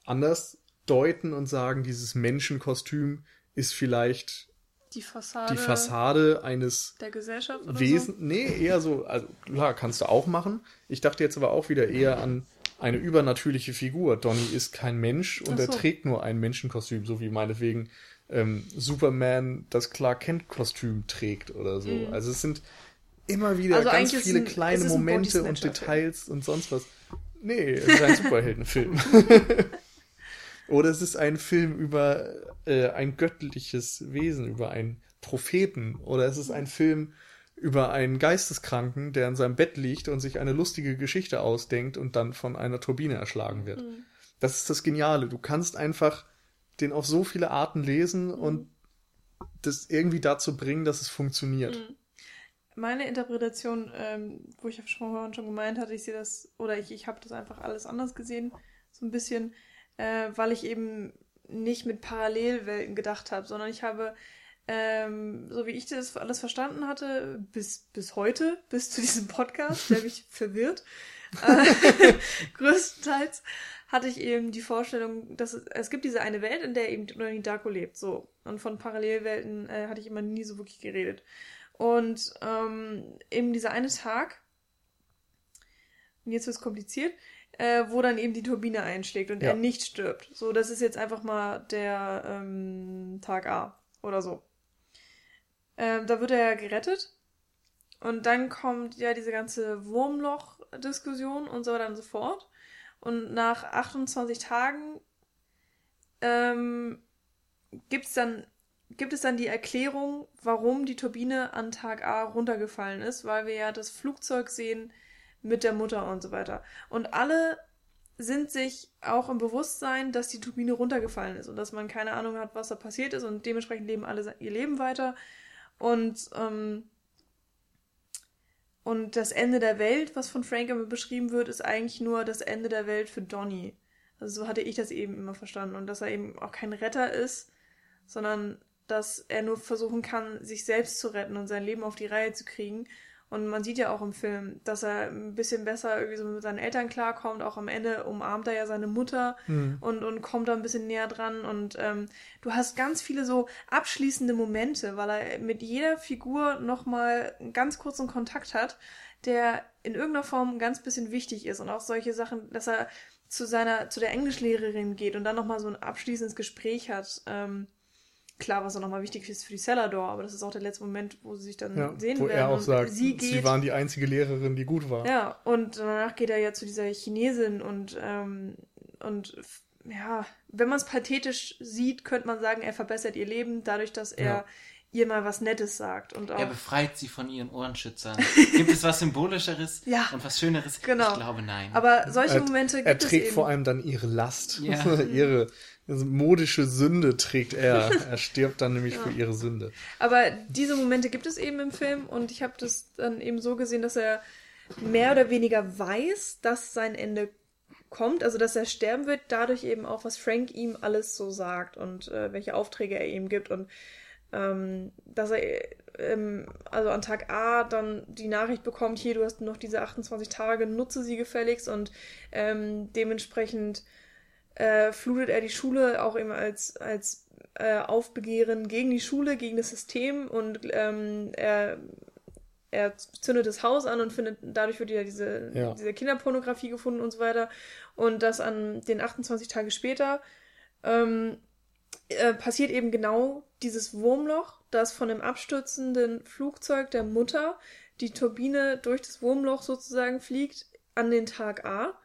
anders deuten und sagen, dieses Menschenkostüm ist vielleicht Die Fassade, die Fassade eines der Gesellschaft oder Wesen. Nee, eher so, also klar, kannst du auch machen. Ich dachte jetzt aber auch wieder eher an eine übernatürliche Figur. Donny ist kein Mensch und Ach er so. trägt nur ein Menschenkostüm, so wie meinetwegen ähm, Superman das Clark Kent-Kostüm trägt oder so. Mhm. Also es sind immer wieder Also ganz viele ein- kleine Momente und. Details und sonst was. Nee, es ist ein Superheldenfilm. Oder es ist ein Film über äh, ein göttliches Wesen, über einen Propheten. Oder es ist ein Film über einen Geisteskranken, der in seinem Bett liegt und sich eine lustige Geschichte ausdenkt und dann von einer Turbine erschlagen wird. Mhm. Das ist das Geniale. Du kannst einfach den auf so viele Arten lesen und das irgendwie dazu bringen, dass es funktioniert. Mhm. Meine Interpretation, ähm, wo ich ja schon, schon gemeint hatte, ich sehe das, oder ich, ich habe das einfach alles anders gesehen, so ein bisschen, äh, weil ich eben nicht mit Parallelwelten gedacht habe, sondern ich habe, ähm, so wie ich das alles verstanden hatte, bis, bis heute, bis zu diesem Podcast, der mich verwirrt, äh, größtenteils hatte ich eben die Vorstellung, dass es, es gibt diese eine Welt, in der eben Donnie Darko lebt, so. Und von Parallelwelten äh, hatte ich immer nie so wirklich geredet. Und ähm, eben dieser eine Tag, und jetzt wird es kompliziert, äh, wo dann eben die Turbine einschlägt und Ja. er nicht stirbt. So, das ist jetzt einfach mal der ähm, Tag A oder so. Ähm, da wird er gerettet. Und dann kommt ja diese ganze Wurmloch-Diskussion und so weiter und so fort. Und nach 28 Tagen ähm, gibt's dann, gibt es dann die Erklärung, warum die Turbine an Tag A runtergefallen ist, weil wir ja das Flugzeug sehen mit der Mutter und so weiter. Und alle sind sich auch im Bewusstsein, dass die Turbine runtergefallen ist und dass man keine Ahnung hat, was da passiert ist und dementsprechend leben alle ihr Leben weiter. Und, ähm, und das Ende der Welt, was von Frank immer beschrieben wird, ist eigentlich nur das Ende der Welt für Donny. Also so hatte ich das eben immer verstanden. Und dass er eben auch kein Retter ist, sondern dass er nur versuchen kann, sich selbst zu retten und sein Leben auf die Reihe zu kriegen. Und man sieht ja auch im Film, dass er ein bisschen besser irgendwie so mit seinen Eltern klarkommt. Auch am Ende umarmt er ja seine Mutter Mhm. und, und kommt da ein bisschen näher dran. Und ähm, du hast ganz viele so abschließende Momente, weil er mit jeder Figur nochmal einen ganz kurzen Kontakt hat, der in irgendeiner Form ein ganz bisschen wichtig ist. Und auch solche Sachen, dass er zu seiner, zu der Englischlehrerin geht und dann nochmal so ein abschließendes Gespräch hat. Ähm, klar, was auch nochmal wichtig ist für die Cellador, aber das ist auch der letzte Moment, wo sie sich dann Ja, sehen wo werden. er auch sagt, sie sie, geht waren die einzige Lehrerin, die gut war. ja, und danach geht er ja zu dieser Chinesin und, ähm, und ja, wenn man es pathetisch sieht, könnte man sagen, er verbessert ihr Leben dadurch, dass er Ja. Ihr mal was Nettes sagt. Und auch, Er befreit sie von ihren Ohrenschützern. Gibt es was Symbolischeres Ja. und was Schöneres? Genau. Ich glaube nein. aber solche Er, Momente gibt er es trägt eben. vor allem dann ihre Last. Ja. ihre modische Sünde trägt er. Er stirbt dann nämlich für ihre Sünde. Aber diese Momente gibt es eben im Film und ich habe das dann eben so gesehen, dass er mehr oder weniger weiß, dass sein Ende kommt, also dass er sterben wird, dadurch eben auch, was Frank ihm alles so sagt und äh, welche Aufträge er ihm gibt und ähm, dass er ähm, also an Tag A dann die Nachricht bekommt, hier, du hast noch diese 28 Tage, nutze sie gefälligst und ähm, dementsprechend äh, flutet er die Schule auch eben als, als äh, Aufbegehren gegen die Schule, gegen das System und ähm, er, er zündet das Haus an und findet, dadurch wird ja diese, Ja. diese Kinderpornografie gefunden und so weiter. Und das an den 28 Tage später ähm, äh, passiert eben genau dieses Wurmloch, das von dem abstürzenden Flugzeug der Mutter die Turbine durch das Wurmloch sozusagen fliegt an den Tag A.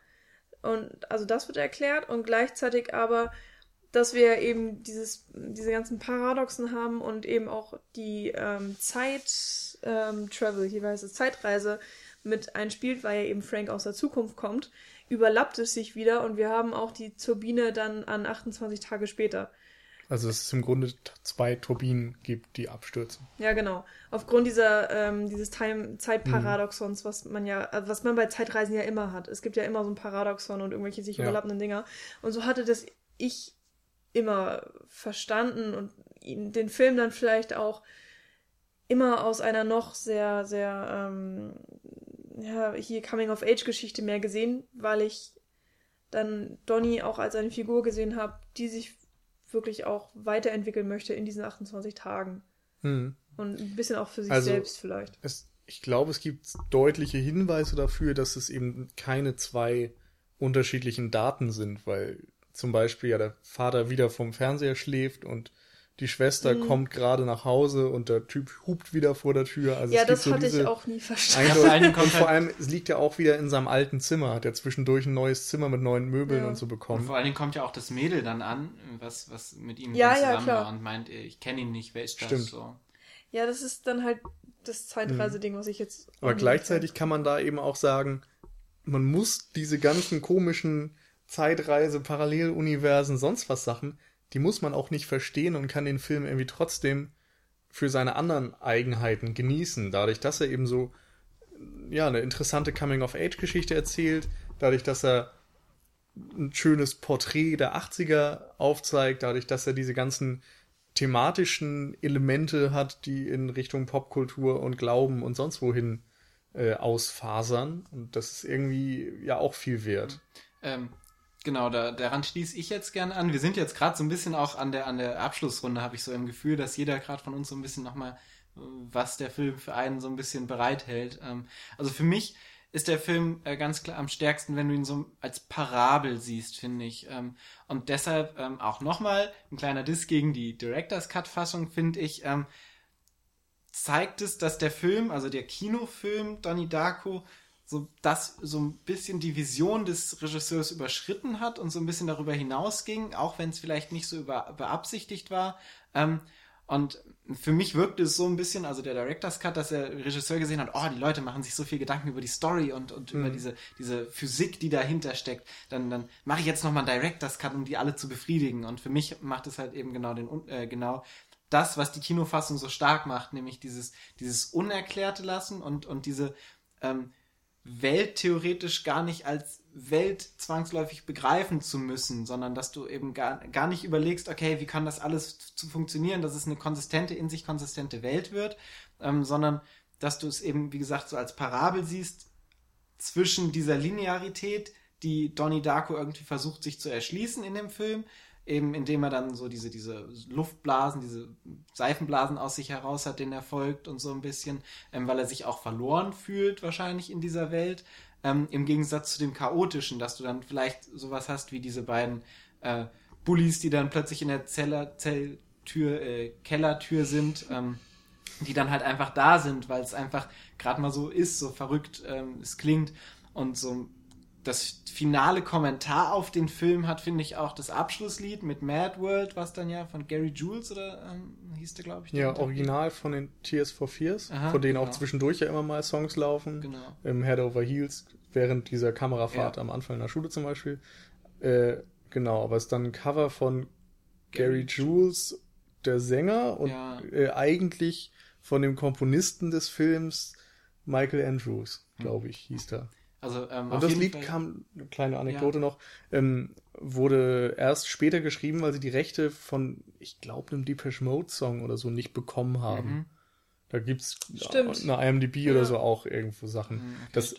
Und also das wird erklärt und gleichzeitig aber, dass wir eben dieses, diese ganzen Paradoxen haben und eben auch die ähm, Zeit ähm, Travel, heißt es Zeitreise, mit einspielt, weil ja eben Frank aus der Zukunft kommt, überlappt es sich wieder und wir haben auch die Turbine dann an 28 Tage später. Also es ist im Grunde zwei Turbinen gibt, die abstürzen. Ja, genau. Aufgrund dieser, ähm, dieses Time Zeitparadoxons, was man ja, äh, was man bei Zeitreisen ja immer hat. Es gibt ja immer so ein Paradoxon und irgendwelche sich Ja. überlappenden Dinger. Und so hatte das ich immer verstanden und ihn- den Film dann vielleicht auch immer aus einer noch sehr, sehr, ähm, ja, hier Coming-of-Age-Geschichte mehr gesehen, weil ich dann Donny auch als eine Figur gesehen habe, die sich wirklich auch weiterentwickeln möchte in diesen 28 Tagen. Hm. Und ein bisschen auch für sich Also- selbst vielleicht. Es, ich glaube, es gibt deutliche Hinweise dafür, dass es eben keine zwei unterschiedlichen Daten sind, weil zum Beispiel ja der Vater wieder vom Fernseher schläft und die Schwester Mhm. kommt gerade nach Hause und der Typ hupt wieder vor der Tür. Also ja, das so hatte ich auch nie verstanden. Ja, Dingen und kommt vor halt- allem, es liegt ja auch wieder in seinem alten Zimmer, hat er zwischendurch ein neues Zimmer mit neuen Möbeln Ja. und so Und bekommen. vor allen Dingen kommt ja auch das Mädel dann an, was, was mit ihm Ja, ja, zusammen klar. war und meint, ich kenne ihn nicht, wer ist das? Stimmt. So. Ja, das ist dann halt das Zeitreise-Ding, was ich jetzt. Aber gleichzeitig kann man da eben auch sagen, man muss diese ganzen komischen Zeitreise, Paralleluniversen, sonst was Sachen, die muss man auch nicht verstehen und kann den Film irgendwie trotzdem für seine anderen Eigenheiten genießen. Dadurch, dass er eben so, ja, eine interessante Coming-of-Age-Geschichte erzählt, dadurch, dass er ein schönes Porträt der 80er aufzeigt, dadurch, dass er diese ganzen thematischen Elemente hat, die in Richtung Popkultur und Glauben und sonst wohin äh, ausfasern. Und das ist irgendwie ja auch viel wert. Ähm, genau, da, daran schließe ich jetzt gerne an. Wir sind jetzt gerade so ein bisschen auch an der, an der Abschlussrunde, habe ich so im Gefühl, dass jeder gerade von uns so ein bisschen nochmal, äh, was der Film für einen so ein bisschen bereithält. Ähm, also für mich ist der Film äh, ganz klar am stärksten, wenn du ihn so als Parabel siehst, finde ich. Ähm, und deshalb ähm, auch nochmal ein kleiner Diss gegen die Director's Cut-Fassung, finde ich. Zeigt es, dass der Film, also der Kinofilm Donnie Darko, so das so ein bisschen die Vision des Regisseurs überschritten hat und so ein bisschen darüber hinausging, auch wenn es vielleicht nicht so über, beabsichtigt war. Ähm, und für mich wirkte es so ein bisschen, also der Director's Cut, dass der Regisseur gesehen hat, oh, die Leute machen sich so viel Gedanken über die Story und, und mhm. über diese, diese Physik, die dahinter steckt. Dann, dann mache ich jetzt nochmal einen Director's Cut, um die alle zu befriedigen. Und für mich macht es halt eben genau den, äh, genau das, was die Kinofassung so stark macht, nämlich dieses, dieses Unerklärte lassen und, und diese ähm, Welt theoretisch gar nicht als Welt zwangsläufig begreifen zu müssen, sondern dass du eben gar, gar nicht überlegst, okay, wie kann das alles zu funktionieren, dass es eine konsistente, in sich konsistente Welt wird, ähm, sondern dass du es eben, wie gesagt, so als Parabel siehst zwischen dieser Linearität, die Donnie Darko irgendwie versucht sich zu erschließen in dem Film, eben indem er dann so diese, diese Luftblasen, diese Seifenblasen aus sich heraus hat, denen er folgt und so ein bisschen, ähm, weil er sich auch verloren fühlt wahrscheinlich in dieser Welt, ähm, im Gegensatz zu dem Chaotischen, dass du dann vielleicht sowas hast wie diese beiden äh, Bullies, die dann plötzlich in der Zeller, Zelltür, äh, Kellertür sind, ähm, die dann halt einfach da sind, weil es einfach gerade mal so ist, so verrückt ähm, es klingt und so das finale Kommentar auf den Film hat, finde ich, auch das Abschlusslied mit Mad World, was dann ja von Gary Jules oder ähm, hieß der, glaube ich. Ja, original von den Tears for Fears, Aha, von denen genau. auch zwischendurch ja immer mal Songs laufen. Genau. Im Head Over Heels, während dieser Kamerafahrt ja. am Anfang in der Schule zum Beispiel. Äh, genau, aber es ist dann ein Cover von Gary, Gary Jules, der Sänger, und ja. äh, eigentlich von dem Komponisten des Films Michael Andrews, glaube ich, hieß der. Also, ähm, und das Lied Fall... kam, eine kleine Anekdote ja. noch, ähm, wurde erst später geschrieben, weil sie die Rechte von, ich glaube, einem Depeche Mode Song oder so nicht bekommen haben. Mhm. Da gibt's Stimmt. eine IMDb ja. oder so auch irgendwo Sachen. Mhm, okay, das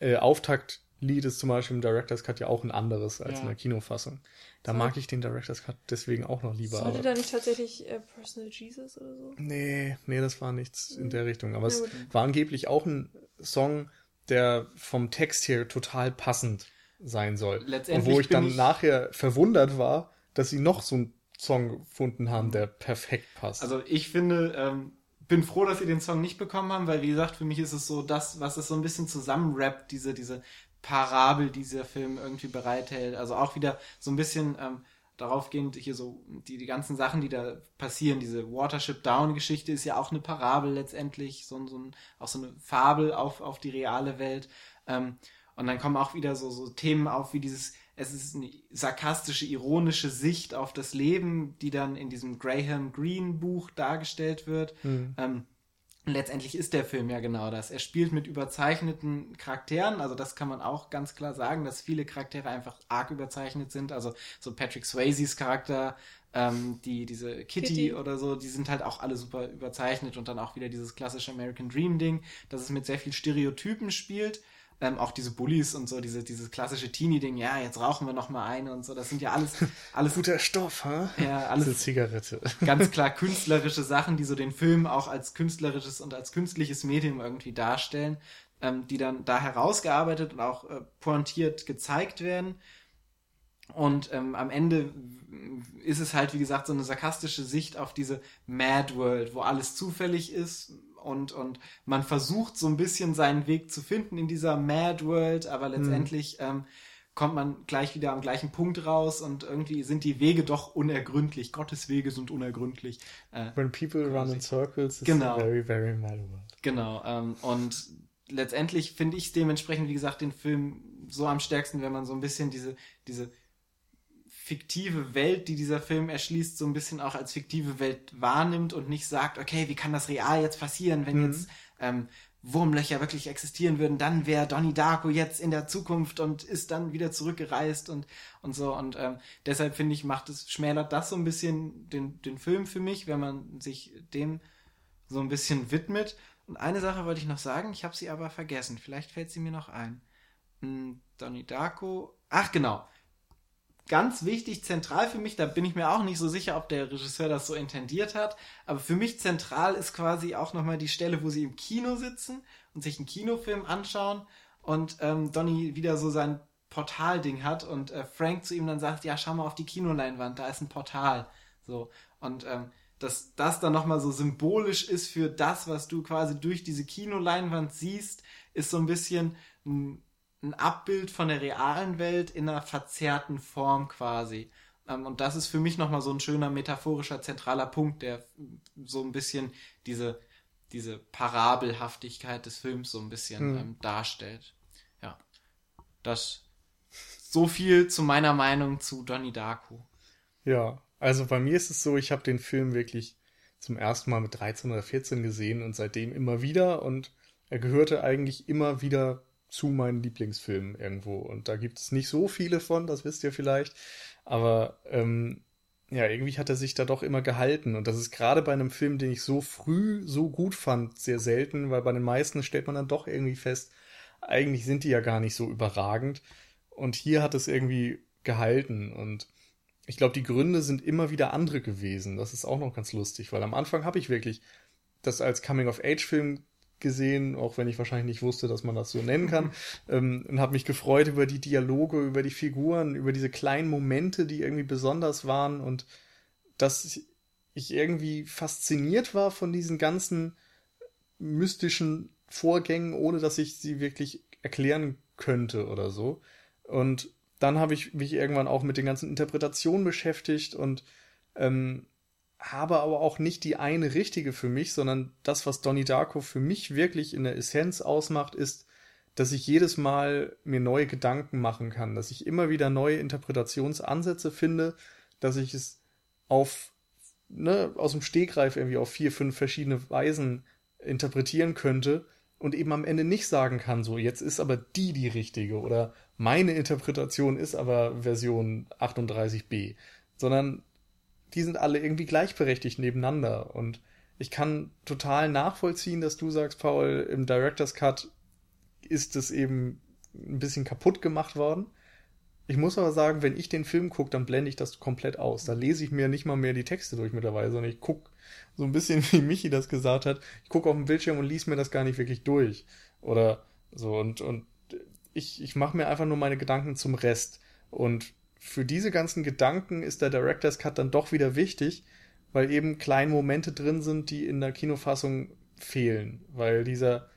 äh, Auftaktlied ist zum Beispiel im Director's Cut ja auch ein anderes als ja. in der Kinofassung. Da so. mag ich den Director's Cut deswegen auch noch lieber. Sollte da nicht tatsächlich äh, Personal Jesus oder so? Nee, nee, das war nichts mhm. in der Richtung. Aber es war angeblich auch ein Song, der vom Text her total passend sein soll. Letztendlich und wo ich dann ich nachher verwundert war, dass sie noch so einen Song gefunden haben, der perfekt passt. Also ich finde, ähm, bin froh, dass sie den Song nicht bekommen haben, weil wie gesagt, für mich ist es so das, was es so ein bisschen zusammenrappt, diese, diese Parabel, die dieser Film irgendwie bereithält. Also auch wieder so ein bisschen ähm, daraufgehend hier so die, die ganzen Sachen, die da passieren, diese Watership Down Geschichte ist ja auch eine Parabel letztendlich, so, so ein, auch so eine Fabel auf, auf die reale Welt. Ähm, und dann kommen auch wieder so, so Themen auf wie dieses, es ist eine sarkastische, ironische Sicht auf das Leben, die dann in diesem Graham Greene Buch dargestellt wird. Mhm. Ähm, letztendlich ist der Film ja genau das. Er spielt mit überzeichneten Charakteren, also das kann man auch ganz klar sagen, dass viele Charaktere einfach arg überzeichnet sind. Also so Patrick Swayzes Charakter, ähm, die diese Kitty, Kitty, oder so, die sind halt auch alle super überzeichnet und dann auch wieder dieses klassische American Dream Ding, dass es mit sehr viel Stereotypen spielt. Ähm, auch diese Bullies und so, diese, dieses klassische Teenie-Ding, ja, jetzt rauchen wir noch mal eine und so, das sind ja alles, alles. Guter Stoff, ha? Ja, alles. Diese Zigarette. Ganz klar künstlerische Sachen, die so den Film auch als künstlerisches und als künstliches Medium irgendwie darstellen, ähm, die dann da herausgearbeitet und auch äh, pointiert gezeigt werden. Und ähm, am Ende ist es halt, wie gesagt, so eine sarkastische Sicht auf diese Mad World, wo alles zufällig ist, und, und man versucht so ein bisschen seinen Weg zu finden in dieser Mad World, aber letztendlich mhm. ähm, kommt man gleich wieder am gleichen Punkt raus und irgendwie sind die Wege doch unergründlich. Gottes Wege sind unergründlich. Äh, When people run in circles, it's genau. a very, very mad world. Genau. Ähm, und letztendlich finde ich dementsprechend, wie gesagt, den Film so am stärksten, wenn man so ein bisschen diese, diese fiktive Welt, die dieser Film erschließt, so ein bisschen auch als fiktive Welt wahrnimmt und nicht sagt, okay, wie kann das real jetzt passieren, wenn mhm. jetzt ähm, Wurmlöcher wirklich existieren würden, dann wäre Donnie Darko jetzt in der Zukunft und ist dann wieder zurückgereist und, und so. Und ähm, deshalb finde ich, macht es, schmälert das so ein bisschen den, den Film für mich, wenn man sich dem so ein bisschen widmet. Und eine Sache wollte ich noch sagen, ich habe sie aber vergessen. Vielleicht fällt sie mir noch ein. Hm, Donnie Darko. Ach genau ganz wichtig, zentral für mich, da bin ich mir auch nicht so sicher, ob der Regisseur das so intendiert hat, aber für mich zentral ist quasi auch nochmal die Stelle, wo sie im Kino sitzen und sich einen Kinofilm anschauen und ähm, Donny wieder so sein Portalding hat und äh, Frank zu ihm dann sagt, ja, schau mal auf die Kinoleinwand, da ist ein Portal. So. Und ähm, dass das dann nochmal so symbolisch ist für das, was du quasi durch diese Kinoleinwand siehst, ist so ein bisschen ein, ein Abbild von der realen Welt in einer verzerrten Form quasi. Ähm, und das ist für mich nochmal so ein schöner metaphorischer zentraler Punkt, der so ein bisschen diese, diese Parabelhaftigkeit des Films so ein bisschen Hm. ähm, darstellt. Ja. Das so viel zu meiner Meinung zu Donnie Darko. Ja, also bei mir ist es so, ich habe den Film wirklich zum ersten Mal mit 13 oder 14 gesehen und seitdem immer wieder und er gehörte eigentlich immer wieder zu meinen Lieblingsfilmen irgendwo. Und da gibt es nicht so viele von, das wisst ihr vielleicht, aber ähm, ja, irgendwie hat er sich da doch immer gehalten. Und das ist gerade bei einem Film, den ich so früh so gut fand, sehr selten, weil bei den meisten stellt man dann doch irgendwie fest, eigentlich sind die ja gar nicht so überragend. Und hier hat es irgendwie gehalten. Und ich glaube, die Gründe sind immer wieder andere gewesen. Das ist auch noch ganz lustig, weil am Anfang habe ich wirklich das als Coming-of-Age-Film gesehen, auch wenn ich wahrscheinlich nicht wusste, dass man das so nennen kann, ähm, und habe mich gefreut über die Dialoge, über die Figuren, über diese kleinen Momente, die irgendwie besonders waren und dass ich irgendwie fasziniert war von diesen ganzen mystischen Vorgängen, ohne dass ich sie wirklich erklären könnte oder so. Und dann habe ich mich irgendwann auch mit den ganzen Interpretationen beschäftigt und ähm, habe aber auch nicht die eine richtige für mich, sondern das, was Donnie Darko für mich wirklich in der Essenz ausmacht, ist, dass ich jedes Mal mir neue Gedanken machen kann, dass ich immer wieder neue Interpretationsansätze finde, dass ich es auf, ne, aus dem Stegreif irgendwie auf vier, fünf verschiedene Weisen interpretieren könnte und eben am Ende nicht sagen kann, so, jetzt ist aber die die richtige oder meine Interpretation ist aber Version 38b, sondern die sind alle irgendwie gleichberechtigt nebeneinander und ich kann total nachvollziehen, dass du sagst, Paul, im Director's Cut ist es eben ein bisschen kaputt gemacht worden. Ich muss aber sagen, wenn ich den Film gucke, dann blende ich das komplett aus. Da lese ich mir nicht mal mehr die Texte durch mittlerweile, sondern ich gucke so ein bisschen, wie Michi das gesagt hat. Ich gucke auf den Bildschirm und lese mir das gar nicht wirklich durch. Oder so. Und, und ich, ich mache mir einfach nur meine Gedanken zum Rest. Und für diese ganzen Gedanken ist der Director's Cut dann doch wieder wichtig, weil eben kleine Momente drin sind, die in der Kinofassung fehlen. Weil dieser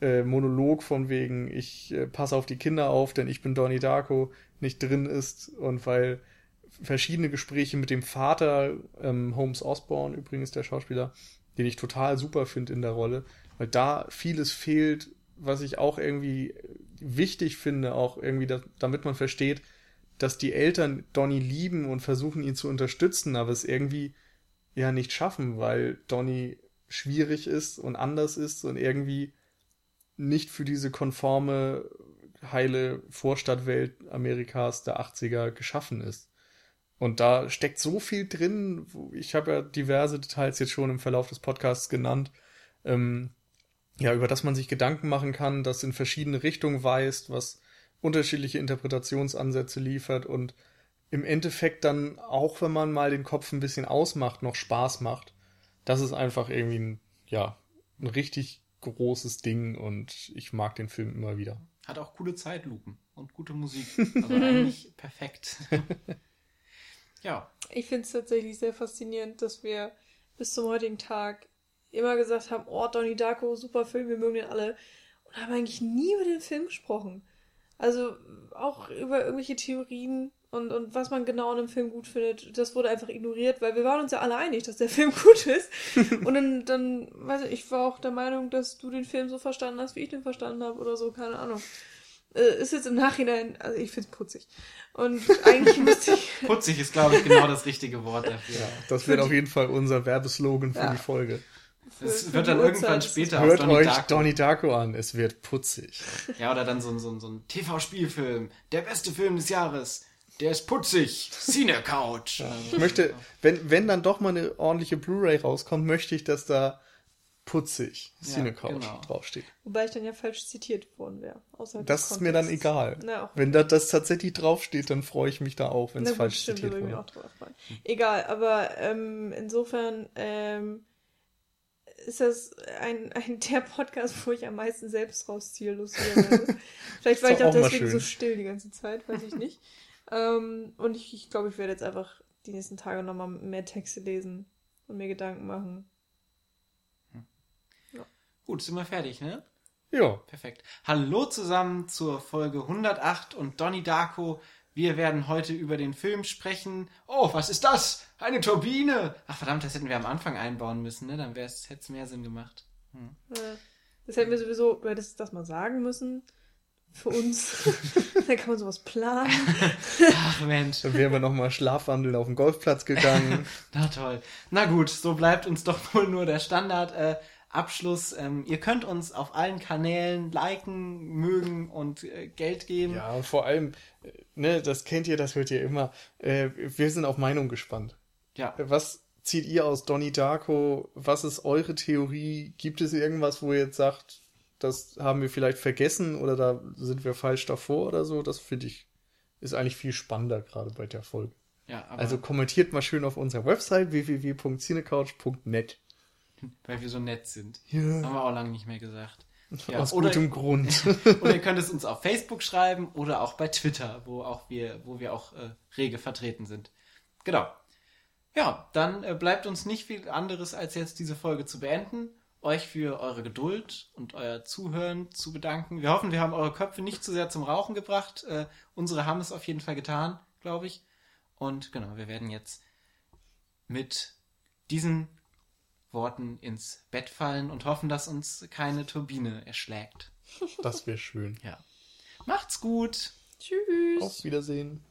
äh, Monolog von wegen, ich äh, passe auf die Kinder auf, denn ich bin Donnie Darko, nicht drin ist und weil verschiedene Gespräche mit dem Vater, ähm, Holmes Osborne übrigens der Schauspieler, den ich total super finde in der Rolle, weil da vieles fehlt, was ich auch irgendwie wichtig finde, auch irgendwie, da, damit man versteht, dass die Eltern Donny lieben und versuchen ihn zu unterstützen, aber es irgendwie ja nicht schaffen, weil Donny schwierig ist und anders ist und irgendwie nicht für diese konforme, heile Vorstadtwelt Amerikas der 80er geschaffen ist. Und da steckt so viel drin. Ich habe ja diverse Details jetzt schon im Verlauf des Podcasts genannt, ähm, ja, über das man sich Gedanken machen kann, das in verschiedene Richtungen weist, was unterschiedliche Interpretationsansätze liefert und im Endeffekt dann, auch wenn man mal den Kopf ein bisschen ausmacht, noch Spaß macht. Das ist einfach irgendwie ein, ja, ein richtig großes Ding und ich mag den Film immer wieder. Hat auch coole Zeitlupen und gute Musik. Also eigentlich perfekt. ja. Ich finde es tatsächlich sehr faszinierend, dass wir bis zum heutigen Tag immer gesagt haben, oh, Donnie Darko, super Film, wir mögen den alle. Und haben eigentlich nie über den Film gesprochen. Also auch über irgendwelche Theorien und, und was man genau in einem Film gut findet, das wurde einfach ignoriert, weil wir waren uns ja alle einig, dass der Film gut ist. und dann, dann, weiß ich, ich war auch der Meinung, dass du den Film so verstanden hast, wie ich den verstanden habe oder so, keine Ahnung. Äh, ist jetzt im Nachhinein, also ich find's putzig. Und eigentlich müsste ich. Putzig ist, glaube ich, genau das richtige Wort dafür. Das Für wird auf jeden Fall unser Werbeslogan für Ja. die Folge. Es wird dann Uhrzeit irgendwann später Hört auf Donnie euch Darko. Donnie Darko an, es wird putzig. Ja, oder dann so, ein- so, ein- so ein TV-Spielfilm. Der beste Film des Jahres. Der ist putzig. Cine Couch. Ich möchte, wenn, wenn dann doch mal eine ordentliche Blu-ray rauskommt, möchte ich, dass da putzig Ja, Cine Couch genau. draufsteht. Wobei ich dann ja falsch zitiert worden wäre. Das ist mir dann egal. Na, Wenn da das tatsächlich draufsteht, dann freue ich mich da auch, wenn es falsch stimmt, zitiert würde ich mich wurde. auch drüber freuen. Egal, aber ähm, insofern ähm, ist das ein, ein der Podcast, wo ich am meisten selbst rausziehe, lustigerweise. Vielleicht war ich auch auch deswegen so still die ganze Zeit, weiß ich nicht. ähm, und ich, ich glaube, ich werde jetzt einfach die nächsten Tage nochmal mehr Texte lesen und mir Gedanken machen. Gut, sind wir fertig, ne? Ja, Perfekt. Hallo zusammen zur Folge 108 und Donnie Darko. Wir werden heute über den Film sprechen. Oh, was ist das? Eine Turbine! Ach verdammt, das hätten wir am Anfang einbauen müssen, ne? Dann hätte es mehr Sinn gemacht. Äh, Das hätten wir sowieso, du hättest das mal sagen müssen. Für uns. Dann kann man sowas planen. Ach Mensch, dann wären wir nochmal schlafwandeln auf den Golfplatz gegangen. na toll. Na gut, so bleibt uns doch wohl nur der Standard. Äh, Abschluss. Ähm, ihr könnt uns auf allen Kanälen liken, mögen und äh, Geld geben. ja, und vor allem, äh, ne, das kennt ihr, das hört ihr immer. Äh, wir sind auf Meinung gespannt. ja. Was zieht ihr aus Donnie Darko? Was ist eure Theorie? Gibt es irgendwas, wo ihr jetzt sagt, das haben wir vielleicht vergessen oder da sind wir falsch davor oder so? Das finde ich, ist eigentlich viel spannender gerade bei der Folge. ja Also kommentiert mal schön auf unserer Website www.cinecouch.net. weil wir so nett sind. Ja, Haben wir auch lange nicht mehr gesagt. Ja, aus oder, gutem Grund. oder ihr könnt es uns auf Facebook schreiben oder auch bei Twitter, wo auch wir, wo wir auch äh, rege vertreten sind. Genau. Ja, dann äh, bleibt uns nicht viel anderes, als jetzt diese Folge zu beenden. Euch für eure Geduld und euer Zuhören zu bedanken. Wir hoffen, wir haben eure Köpfe nicht zu sehr zum Rauchen gebracht. Äh, unsere haben es auf jeden Fall getan, glaube ich. Und genau, wir werden jetzt mit diesen Worten ins Bett fallen und hoffen, dass uns keine Turbine erschlägt. Das wäre schön. Ja. Macht's gut. Tschüss. Auf Wiedersehen.